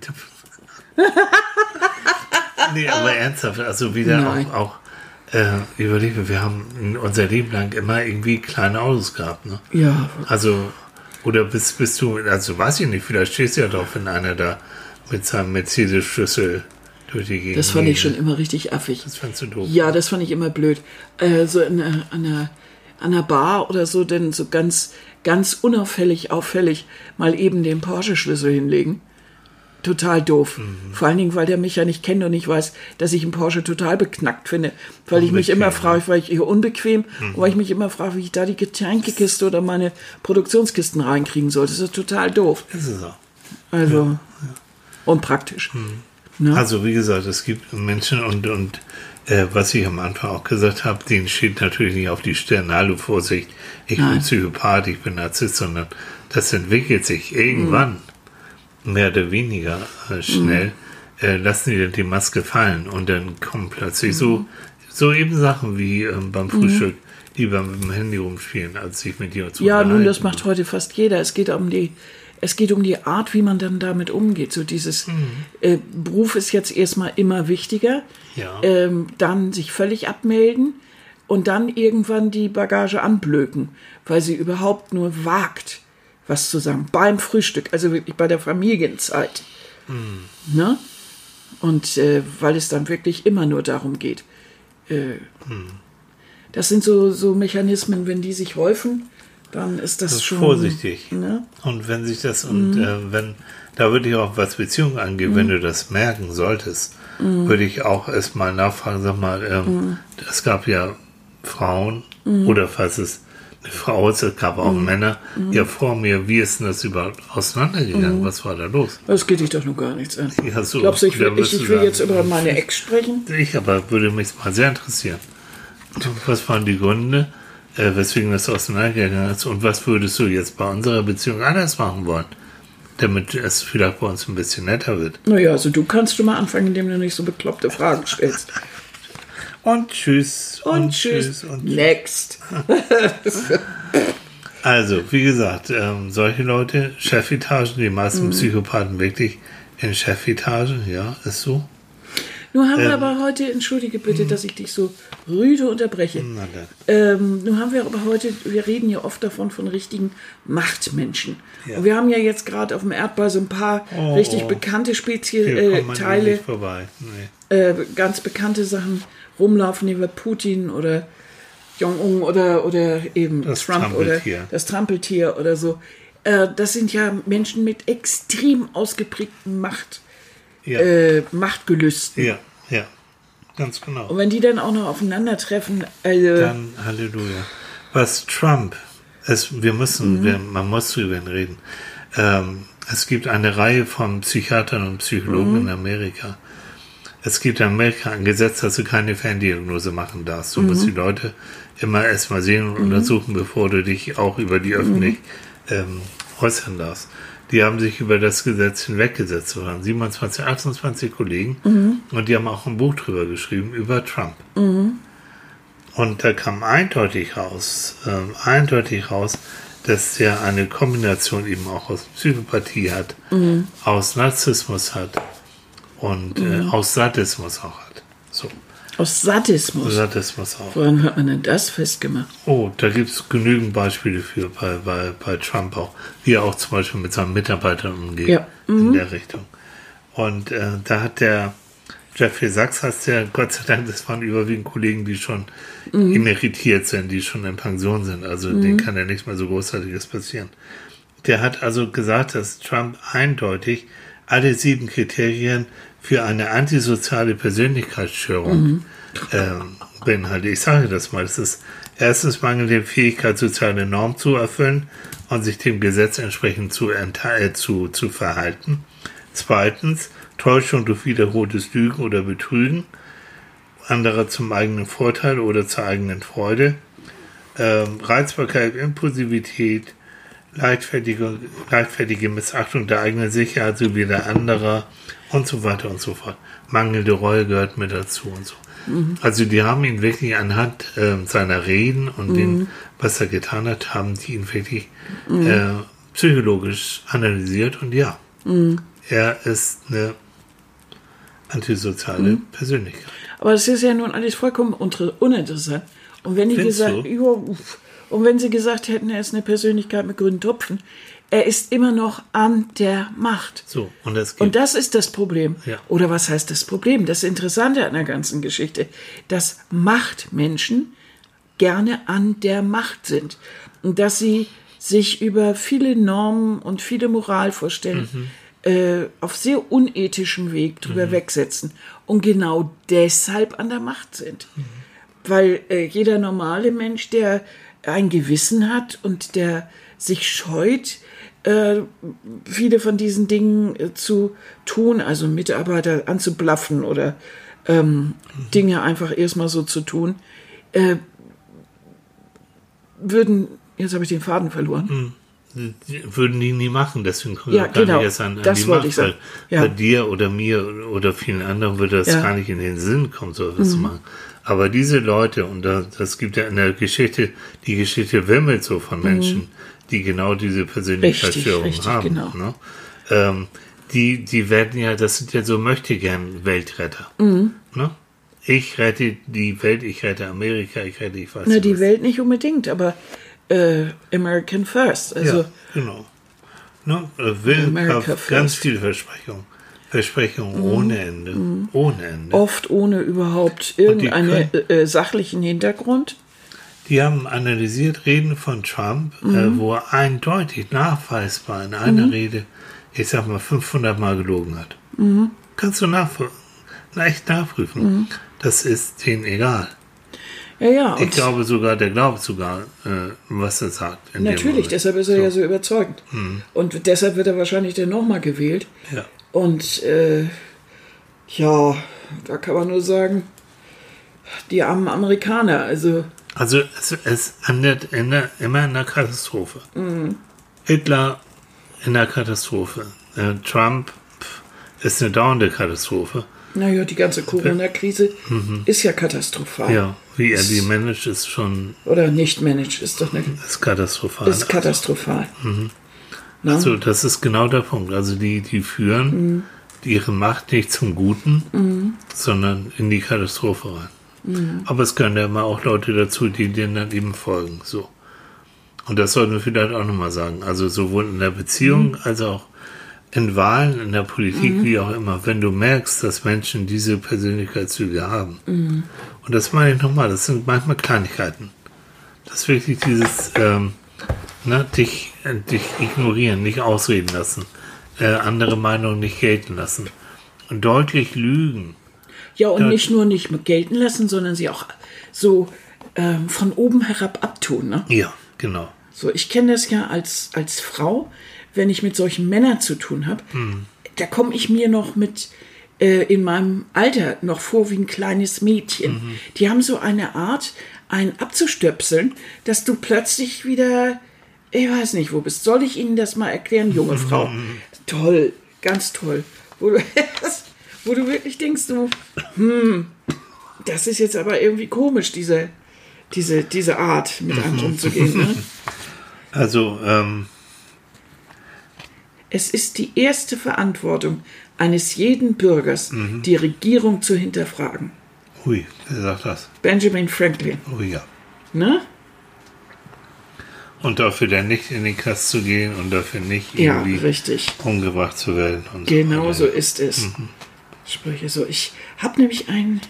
nee, aber ernsthaft, also wieder Nein. auch, auch äh, überlege, wir haben unser Leben lang immer irgendwie kleine Autos gehabt, ne? Ja. Also, oder bist, bist du, also weiß ich nicht, vielleicht stehst du ja doch, wenn einer da mit seinem Mercedes-Schlüssel durch die Gegend Das fand ich schon immer richtig affig. Das fandst du doof. Ja, das fand ich immer blöd. Äh, so in, an einer an der Bar oder so denn so ganz, ganz unauffällig, auffällig mal eben den Porsche-Schlüssel hinlegen. Total doof. Mhm. Vor allen Dingen, weil der mich ja nicht kennt und ich weiß, dass ich einen Porsche total beknackt finde. Weil unbequem, ich mich immer frage, weil ich hier unbequem, mhm. weil ich mich immer frage, wie ich da die Getränkekiste oder meine Produktionskisten reinkriegen soll. Das ist total doof. Das ist auch. Also, ja, ja. unpraktisch. Mhm. Ne? Also, wie gesagt, es gibt Menschen und, und äh, was ich am Anfang auch gesagt habe, denen steht natürlich nicht auf die Stirn, hallo Vorsicht, ich Nein. bin Psychopath, ich bin Narzisst, sondern das entwickelt sich irgendwann mhm. mehr oder weniger äh, schnell. Mhm. Äh, lassen die dann die Maske fallen und dann kommen plötzlich so, so eben Sachen wie ähm, beim Frühstück, die beim Handy rumspielen, als sich mit dir zu Ja, nun, das macht heute fast jeder. Es geht um die es geht um die Art, wie man dann damit umgeht. So dieses mhm. äh, Beruf ist jetzt erstmal immer wichtiger. Ja. Ähm, dann sich völlig abmelden und dann irgendwann die Bagage anblöken, weil sie überhaupt nur wagt, was zu sagen. Beim Frühstück, also wirklich bei der Familienzeit. Mhm. Ne? Und äh, weil es dann wirklich immer nur darum geht. Äh, mhm. Das sind so, so Mechanismen, wenn die sich häufen, dann ist das, das ist schon vorsichtig. Ne? Und wenn sich das und mhm. äh, wenn da würde ich auch was Beziehungen angeht, mhm. wenn du das merken solltest, mhm. würde ich auch erstmal nachfragen, sag mal, ähm, mhm. es gab ja Frauen oder falls es eine Frau ist, es gab auch Männer, ja vor mir, wie ist denn das überhaupt auseinandergegangen? Was war da los? Das geht dich doch nur gar nichts an. Ja, so, Glaubst du, ich will, ich, ich will jetzt über meine Ex sprechen? Ich aber würde mich mal sehr interessieren. Was waren die Gründe, äh, weswegen das auseinandergegangen ist und was würdest du jetzt bei unserer Beziehung anders machen wollen, damit es vielleicht bei uns ein bisschen netter wird? Naja, also du kannst schon mal anfangen, indem du nicht so bekloppte Fragen stellst. Und tschüss. Und, tschüss. und Next. Also, wie gesagt, ähm, solche Leute, Chefetagen, die meisten Mhm. Psychopathen wirklich in Chefetagen, ja, ist so. Nun haben wir Ähm. aber heute, entschuldige bitte, dass ich dich so rüde unterbreche. Ähm, nun haben wir aber heute, wir reden ja oft davon von richtigen Machtmenschen. Ja. Und wir haben ja jetzt gerade auf dem Erdball so ein paar Oh, richtig oh. bekannte Hier kommt Speziesteile, man Teile, nicht vorbei. Nee. äh, ganz bekannte Sachen rumlaufen, wie Putin oder Jong-un oder, oder eben Das Trump oder das Trampeltier oder so. Äh, das sind ja Menschen mit extrem ausgeprägten Macht, Ja, äh, Machtgelüsten. ja, ja, ganz genau. Und wenn die dann auch noch aufeinandertreffen, also, Dann Halleluja. Was Trump, es, wir müssen, wir, man muss drüber reden. Ähm, es gibt eine Reihe von Psychiatern und Psychologen in Amerika. Es gibt in Amerika ein Gesetz, dass du keine Ferndiagnose machen darfst. Du musst die Leute immer erstmal sehen und untersuchen, bevor du dich auch über die öffentlich ähm, äußern darfst. Die haben sich über das Gesetz hinweggesetzt. Es waren 27, 28 Kollegen und die haben auch ein Buch drüber geschrieben über Trump. Und da kam eindeutig raus, ähm, eindeutig raus, dass der eine Kombination eben auch aus Psychopathie hat, aus Narzissmus hat und äh, aus Sadismus auch hat. So, aus Sadismus. Sadismus auch. Woran hat man denn das festgemacht? Oh, da gibt es genügend Beispiele für bei, bei, bei Trump auch, wie er auch zum Beispiel mit seinen Mitarbeitern umgeht Ja. in der Richtung. Und äh, da hat der Jeffrey Sachs, heißt der, Gott sei Dank, das waren überwiegend Kollegen, die schon emeritiert sind, die schon in Pension sind. Also denen kann ja nichts mehr so Großartiges passieren. Der hat also gesagt, dass Trump eindeutig alle sieben Kriterien für eine antisoziale Persönlichkeitsstörung ähm, beinhaltet. Ich sage das mal. Das ist erstens mangelnde Fähigkeit, soziale Normen zu erfüllen und sich dem Gesetz entsprechend zu, äh, zu, zu verhalten. Zweitens, Täuschung durch wiederholtes Lügen oder Betrügen anderer zum eigenen Vorteil oder zur eigenen Freude. Ähm, Reizbarkeit, Impulsivität, leichtfertige, leichtfertige Missachtung der eigenen Sicherheit sowie der anderer und so weiter und so fort. Mangelnde Reue gehört mit dazu und so. Also die haben ihn wirklich anhand ähm, seiner Reden und dem, was er getan hat, haben die ihn wirklich äh, psychologisch analysiert und ja, er ist eine antisoziale Persönlichkeit. Aber das ist ja nun alles vollkommen uninteressant. Und wenn die Findest gesagt, uff. und wenn sie gesagt hätten, er ist eine Persönlichkeit mit grünen Tupfen, er ist immer noch an der Macht. So, und das. Und das ist das Problem. Ja. Oder was heißt das Problem? Das Interessante an der ganzen Geschichte, dass Machtmenschen gerne an der Macht sind. Und dass sie sich über viele Normen und viele Moralvorstellungen äh, auf sehr unethischem Weg drüber wegsetzen und genau deshalb an der Macht sind. Weil äh, jeder normale Mensch, der ein Gewissen hat und der sich scheut, viele von diesen Dingen äh, zu tun, also Mitarbeiter anzublaffen oder ähm, Dinge einfach erstmal so zu tun, äh, würden, jetzt habe ich den Faden verloren. Die würden die nie machen, deswegen kommen Ja, gar genau, nicht erst an, an das die Macht, ich sagen. Ja. bei dir oder mir oder vielen anderen würde das Ja. Mhm. gar nicht in den Sinn kommen, so etwas zu machen. Aber diese Leute, und da, das gibt ja in der Geschichte, die Geschichte wimmelt so von Menschen, die genau diese Persönlichkeitsstörungen Mhm. Richtig, haben. genau. Ne? Ähm, die, die werden ja, das sind ja so möchte gern Weltretter. Mhm. Ne? Ich rette die Welt, ich rette Amerika, ich rette, ich weiß Na, die was. Welt nicht unbedingt, aber äh, American First. Also, ja, genau. Ne? äh, Will ganz viele Versprechungen. Versprechungen Mhm. ohne Ende. Ohne Ende. oft ohne überhaupt irgendeinen äh, sachlichen Hintergrund. Die haben analysiert Reden von Trump, Mhm. äh, wo er eindeutig nachweisbar in einer Rede, ich sag mal, 500 Mal gelogen hat. Mhm. Kannst du nachprüfen. Echt nachprüfen. Das ist denen egal. Ja, ja. Ich glaube sogar, der glaubt sogar, äh, was er sagt. Natürlich, deshalb ist er so. ja so überzeugend. Hm. Und deshalb wird er wahrscheinlich dann nochmal gewählt. Ja. Und äh, ja, da kann man nur sagen, die armen Amerikaner, also. Also es, es endet in der, immer in einer Katastrophe. Mhm. Hitler in der Katastrophe. Äh, Trump ist eine dauernde Katastrophe. Naja, die ganze Corona-Krise mhm. ist ja katastrophal. Ja, wie er die managt, ist schon. Oder nicht managt, ist doch eine. Ist katastrophal. Ist katastrophal. Mhm. Also, das ist genau der Punkt. Also, die, die führen mhm. ihre Macht nicht zum Guten, mhm. sondern in die Katastrophe rein. Mhm. Aber es gehören ja immer auch Leute dazu, die denen dann eben folgen. So. Und das sollten wir vielleicht auch nochmal sagen. Also, sowohl in der Beziehung mhm. als auch in Wahlen, in der Politik, mhm. wie auch immer, wenn du merkst, dass Menschen diese Persönlichkeitszüge haben. Mhm. Und das meine ich nochmal, das sind manchmal Kleinigkeiten. Das ist wirklich dieses, ähm, ne, dich, äh, dich ignorieren, nicht ausreden lassen, äh, andere Meinungen nicht gelten lassen und deutlich lügen. Ja, und Deut nicht nur nicht gelten lassen, sondern sie auch so ähm, von oben herab abtun. Ne? Ja, genau. So, ich kenne das ja als, als Frau wenn ich mit solchen Männern zu tun habe, hm. da komme ich mir noch mit äh, in meinem Alter noch vor wie ein kleines Mädchen. Mhm. Die haben so eine Art, einen abzustöpseln, dass du plötzlich wieder, ich weiß nicht, wo bist. Soll ich Ihnen das mal erklären, junge Frau? Toll, ganz toll. Wo du, wirklich denkst, du, hm, das ist jetzt aber irgendwie komisch, diese, diese, diese Art, mit einem umzugehen. Ne? Also, ähm, es ist die erste Verantwortung eines jeden Bürgers, mhm. die Regierung zu hinterfragen. Hui, wer sagt das? Benjamin Franklin. Oh ja. Ne? Und dafür dann nicht in den Knast zu gehen und dafür nicht irgendwie ja, umgebracht zu werden. genau so, so ist es. Mhm. Sprüche so. Ich habe nämlich einen.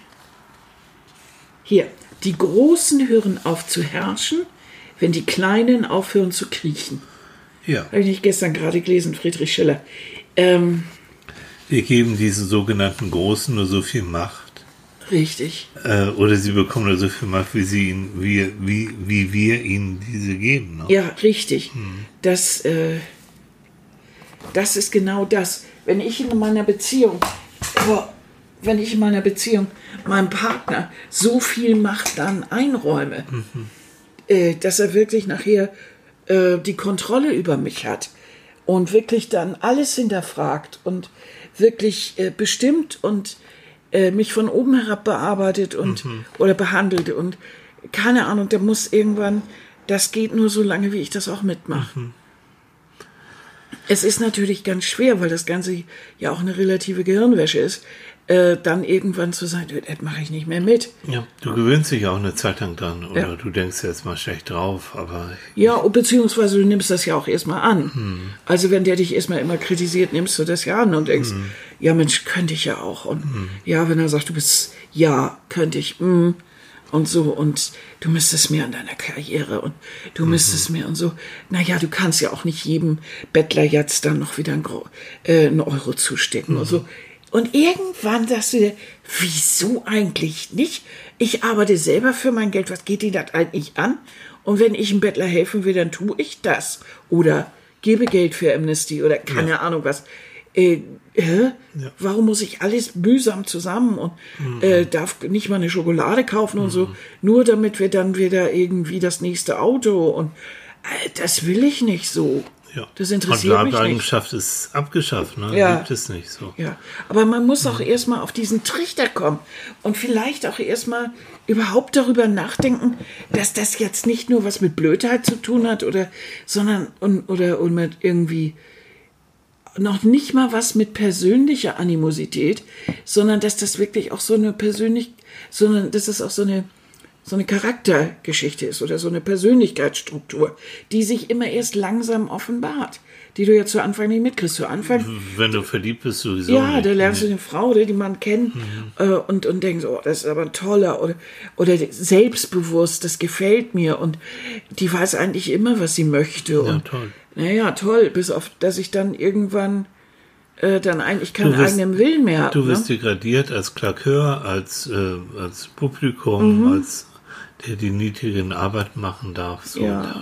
Hier. Die Großen hören auf zu herrschen, wenn die Kleinen aufhören zu kriechen. Ja. Habe ich nicht gestern gerade gelesen, Friedrich Schiller. Ähm, wir geben diesen sogenannten Großen nur so viel Macht. Richtig. Äh, oder sie bekommen nur so viel Macht, wie, sie ihn, wie, wie, wie wir ihnen diese geben. Ne? Ja, richtig. Hm. Das, äh, das ist genau das. Wenn ich in meiner Beziehung, oh, wenn ich in meiner Beziehung meinem Partner so viel Macht dann einräume, mhm. äh, dass er wirklich nachher äh, die Kontrolle über mich hat und wirklich dann alles hinterfragt und wirklich äh, bestimmt und äh, mich von oben herab bearbeitet und mhm. oder behandelt und keine Ahnung, der muss irgendwann, das geht nur so lange, wie ich das auch mitmache. Mhm. Es ist natürlich ganz schwer, weil das Ganze ja auch eine relative Gehirnwäsche ist äh, dann irgendwann zu sagen, das mache ich nicht mehr mit. Ja, du gewöhnst dich auch eine Zeit lang dran oder ja. du denkst jetzt mal schlecht drauf, aber. Ja, beziehungsweise du nimmst das ja auch erstmal an. Hm. Also wenn der dich erstmal immer kritisiert, nimmst du das ja an und denkst, hm. ja Mensch, könnte ich ja auch. Und hm. ja, wenn er sagt, du bist, ja, könnte ich, mh, und so und du müsstest mehr an deiner Karriere und du mhm. müsstest mehr und so. Naja, du kannst ja auch nicht jedem Bettler jetzt dann noch wieder einen, äh, einen Euro zustecken mhm. und so. Und irgendwann sagst du dir, wieso eigentlich nicht? Ich arbeite selber für mein Geld, was geht dir das eigentlich an? Und wenn ich einem Bettler helfen will, dann tue ich das. Oder gebe Geld für Amnesty oder keine ja. Ahnung was. Äh, äh, ja. Warum muss ich alles mühsam zusammen und mhm. äh, darf nicht mal eine Schokolade kaufen und mhm. so, nur damit wir dann wieder irgendwie das nächste Auto und äh, das will ich nicht so. Ja. Das interessiert Und mich nicht. ist abgeschafft, ne? Ja. Gibt es nicht so. Ja. Aber man muss auch mhm. erstmal auf diesen Trichter kommen und vielleicht auch erstmal überhaupt darüber nachdenken, dass das jetzt nicht nur was mit Blödheit zu tun hat oder, sondern, und, oder, und mit irgendwie, noch nicht mal was mit persönlicher Animosität, sondern dass das wirklich auch so eine persönlich, sondern dass das auch so eine so eine Charaktergeschichte ist oder so eine Persönlichkeitsstruktur, die sich immer erst langsam offenbart, die du ja zu Anfang nicht mitkriegst. Zu Anfang. Wenn du verliebt bist, sowieso. Ja, nicht. da lernst du eine Frau, die man kennt mhm. äh, und, und denkst, oh, das ist aber ein toller oder, oder selbstbewusst, das gefällt mir und die weiß eigentlich immer, was sie möchte. Ja, und, toll. Naja, toll, bis auf, dass ich dann irgendwann äh, dann eigentlich keinen wirst, eigenen Willen mehr habe. Du wirst ne? degradiert als Klakeur, als, äh, als Publikum, mhm. als der die niedrigen Arbeit machen darf. So ja.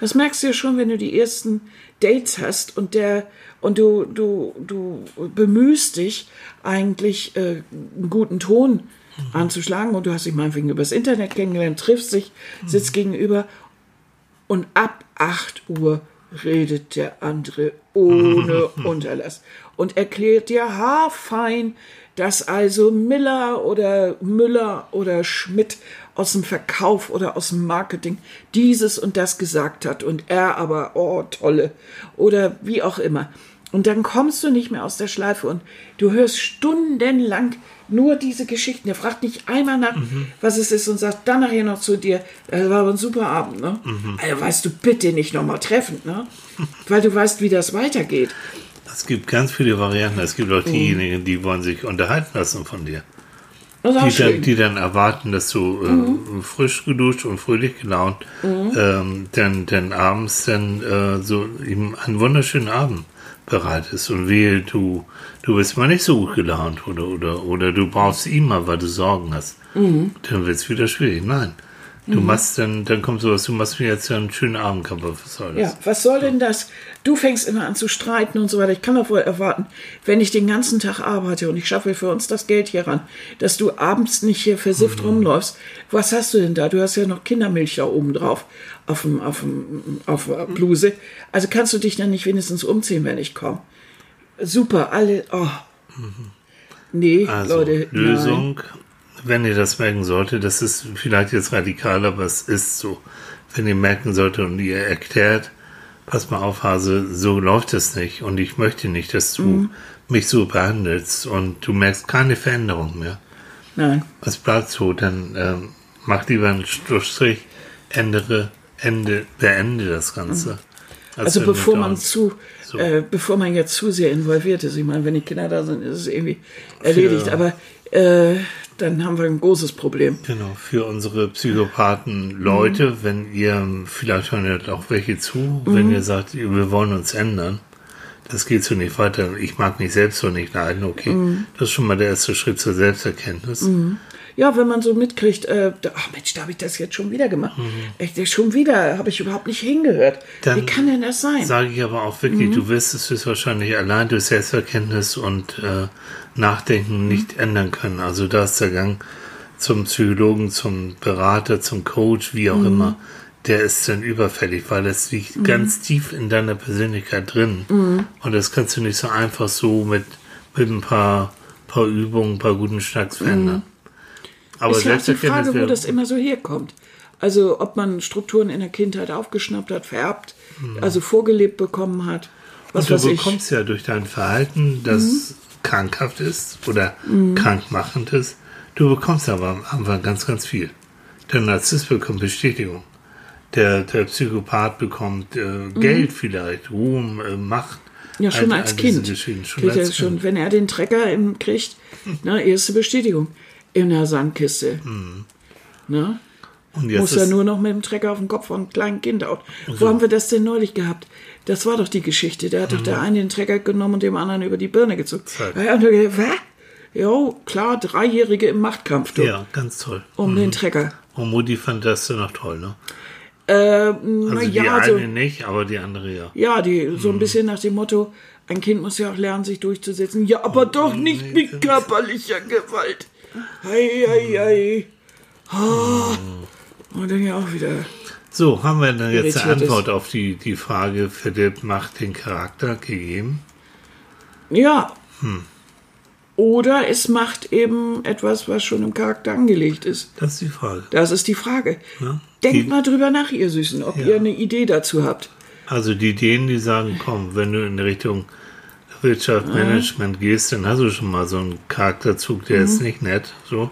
Das merkst du ja schon, wenn du die ersten Dates hast und der und du du du bemühst dich eigentlich äh, einen guten Ton mhm. anzuschlagen und du hast dich meinetwegen übers Internet kennengelernt, triffst dich, sitzt mhm. gegenüber und ab 8 Uhr redet der andere ohne Unterlass und erklärt dir haarfein, dass also Miller oder Müller oder Schmidt aus dem Verkauf oder aus dem Marketing dieses und das gesagt hat und er aber, oh, tolle oder wie auch immer. Und dann kommst du nicht mehr aus der Schleife und du hörst stundenlang nur diese Geschichten. Er fragt nicht einmal nach, mhm. was es ist und sagt dann nachher noch zu dir, das war aber ein super Abend, ne? Mhm. Also weißt du, bitte nicht nochmal treffen, ne? Weil du weißt, wie das weitergeht. Es gibt ganz viele Varianten. Es gibt auch mhm. diejenigen, die wollen sich unterhalten lassen von dir. Die dann, die, dann, erwarten, dass du äh, mhm. frisch geduscht und fröhlich gelaunt mhm. ähm, dann, dann abends dann äh, so ihm einen wunderschönen Abend bereitest und wehe, du, du bist mal nicht so gut gelaunt oder, oder, oder du brauchst ihn mal, weil du Sorgen hast, mhm. dann wird es wieder schwierig. Nein. Du mhm. machst dann, dann kommt sowas, du machst mir jetzt einen schönen Abend. Was soll das? Ja, was soll denn das? Du fängst immer an zu streiten und so weiter. Ich kann doch wohl erwarten, wenn ich den ganzen Tag arbeite und ich schaffe für uns das Geld hier ran, dass du abends nicht hier versifft mhm. rumläufst. Was hast du denn da? Du hast ja noch Kindermilch da oben drauf auf, dem, auf, dem, auf der Bluse. Also kannst du dich dann nicht wenigstens umziehen, wenn ich komme. Super, alle. Oh. Mhm. Nee, also, Leute. Lösung, nein. wenn ihr das merken solltet, das ist vielleicht jetzt radikal, aber es ist so. Wenn ihr merken solltet und ihr erklärt, pass mal auf, Hase, so läuft es nicht und ich möchte nicht, dass du mhm. mich so behandelst und du merkst keine Veränderung mehr. Nein. Was bleibt so? Dann ähm, mach lieber einen Strich, ändere Ende, beende das Ganze. Mhm. Also, also bevor man zu, so. äh, bevor man jetzt zu sehr involviert ist. Ich meine, wenn die Kinder da sind, ist es irgendwie erledigt. Für, Aber äh, dann haben wir ein großes Problem. Genau, für unsere Psychopathen-Leute, mhm. wenn ihr, vielleicht hören ja auch welche zu, mhm. wenn ihr sagt, wir wollen uns ändern, das geht so nicht weiter. Ich mag mich selbst so nicht leiden, okay. Mhm. Das ist schon mal der erste Schritt zur Selbsterkenntnis. Mhm ja, wenn man so mitkriegt, äh, ach Mensch, da habe ich das jetzt schon wieder gemacht. Mhm. Echt, schon wieder habe ich überhaupt nicht hingehört. Dann Wie kann denn das sein? Sage ich aber auch wirklich, mhm. du wirst es höchstwahrscheinlich allein durch Selbsterkenntnis und äh, Nachdenken mhm. nicht ändern können. Also da ist der Gang zum Psychologen, zum Berater, zum Coach, wie auch mhm. immer, der ist dann überfällig, weil es liegt mhm. ganz tief in deiner Persönlichkeit drin. Mhm. Und das kannst du nicht so einfach so mit, mit ein paar, paar Übungen, ein paar guten Schnacks verändern. Aber ist ja auch die Frage, wo das immer so herkommt. Also ob man Strukturen in der Kindheit aufgeschnappt hat, vererbt, mhm. also vorgelebt bekommen hat. Was Und du bekommst ich. ja durch dein Verhalten, das mhm. krankhaft ist oder mhm. krankmachend ist, du bekommst aber am Anfang ganz, ganz viel. Der Narzisst bekommt Bestätigung. Der, der Psychopath bekommt äh, mhm. Geld vielleicht, Ruhm, äh, Macht. Ja, schon als all Kind. Schon als schon, wenn er den Trecker im, kriegt, ne, erste Bestätigung in der Sandkiste. Mhm. Ne? Muss ja nur noch mit dem Trecker auf den Kopf von einem kleinen Kind out. So. Wo haben wir das denn neulich gehabt? Das war doch die Geschichte. Da hat mhm. doch der eine den Trecker genommen und dem anderen über die Birne gezogen. Ja, und gesagt, was? Jo, klar, Dreijährige im Machtkampf. Du. Ja, ganz toll. Um mhm. den Trecker. Und Mutti fand das dann noch toll, ne? Äh, also die ja, eine so, nicht, aber die andere ja. Ja, die so ein mhm. bisschen nach dem Motto, ein Kind muss ja auch lernen, sich durchzusetzen. Ja, aber oh, doch nicht mit körperlicher Gewalt. Hei. Oh. Und dann ja auch wieder. So, haben wir dann jetzt eine Antwort ist. auf die, die Frage, Philipp macht den Charakter gegeben? Ja. Hm. Oder es macht eben etwas, was schon im Charakter angelegt ist. Das ist die Frage. Das ist die Frage. Ja? Denkt die, mal drüber nach, ihr Süßen, ob ja. ihr eine Idee dazu habt. Also die Ideen, die sagen, komm, wenn du in Richtung Wirtschaftsmanagement mhm. gehst, dann hast du schon mal so einen Charakterzug, der mhm. ist nicht nett. So.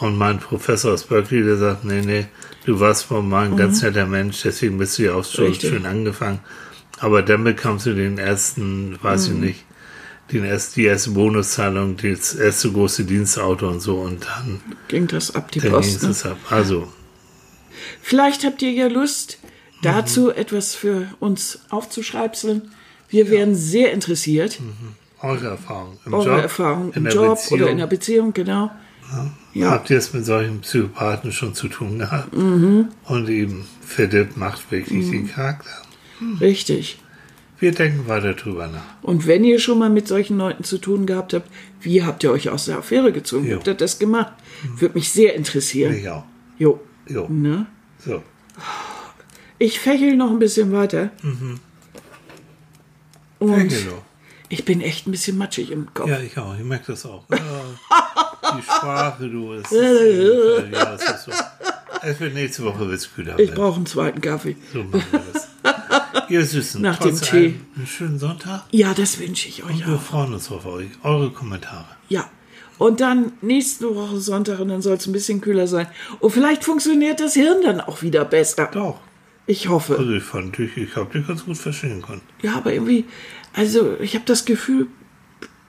Und mein Professor aus Berkeley, der sagt, nee, nee, du warst mal ein mhm. ganz netter Mensch, deswegen bist du ja auch schon Richtig. schön angefangen. Aber dann bekommst du den ersten, weiß ich mhm. nicht, den erst, die erste Bonuszahlung, das erste große Dienstauto und so und dann ging das ab die dann Post. Ging ne? ab. Also. Vielleicht habt ihr ja Lust, dazu mhm. etwas für uns aufzuschreibseln. Wir ja. wären sehr interessiert. Mhm. Eure Erfahrung im Eure Job, Erfahrung im Job Beziehung. oder in der Beziehung, genau. Ja. Habt ihr es mit solchen Psychopathen schon zu tun gehabt? Mhm. Und eben Philipp macht wirklich den Charakter. Richtig. Wir denken weiter drüber nach. Und wenn ihr schon mal mit solchen Leuten zu tun gehabt habt, wie habt ihr euch aus der Affäre gezogen? Wie Jo. habt ihr das gemacht? Würde mich sehr interessieren. Ich auch. Jo. Jo. Ne? So. Ich fächel noch ein bisschen weiter. Und ich bin echt ein bisschen matschig im Kopf. Ja, ich auch. Ich merke das auch. Ja, die Sprache, du. Es ist, ja, es ist so. Es wird nächste Woche wird's kühler. Ich werden. brauche einen zweiten Kaffee. So machen wir das. Ihr Süßen, Nach dem Tee. allem einen schönen Sonntag. Ja, das wünsche ich euch Und wir auch. freuen uns auf euch. Eure Kommentare. Ja. Und dann nächste Woche Sonntag und dann soll es ein bisschen kühler sein. Und vielleicht funktioniert das Hirn dann auch wieder besser. Doch. Ich hoffe. Also ich fand dich, ich habe dich ganz gut verstehen können. Ja, aber irgendwie, also ich habe das Gefühl,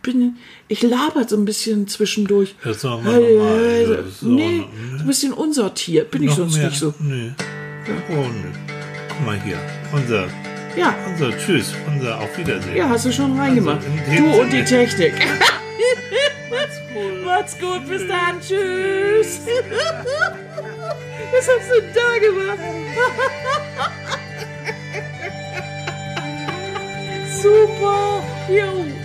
bin, ich laber so ein bisschen zwischendurch. Das ist doch mal normal. Das ist nee, auch- so ein bisschen unsortiert. Bin ich Noch sonst mehr? nicht so. Nee. Oh, nö. Guck mal hier. Unser, Ja, unser Tschüss, unser Auf Wiedersehen. ja, hast du schon reingemacht. Also du und die. Technik. Macht's gut, bis dann, tschüss. Was hast du da gemacht? Super. Jo.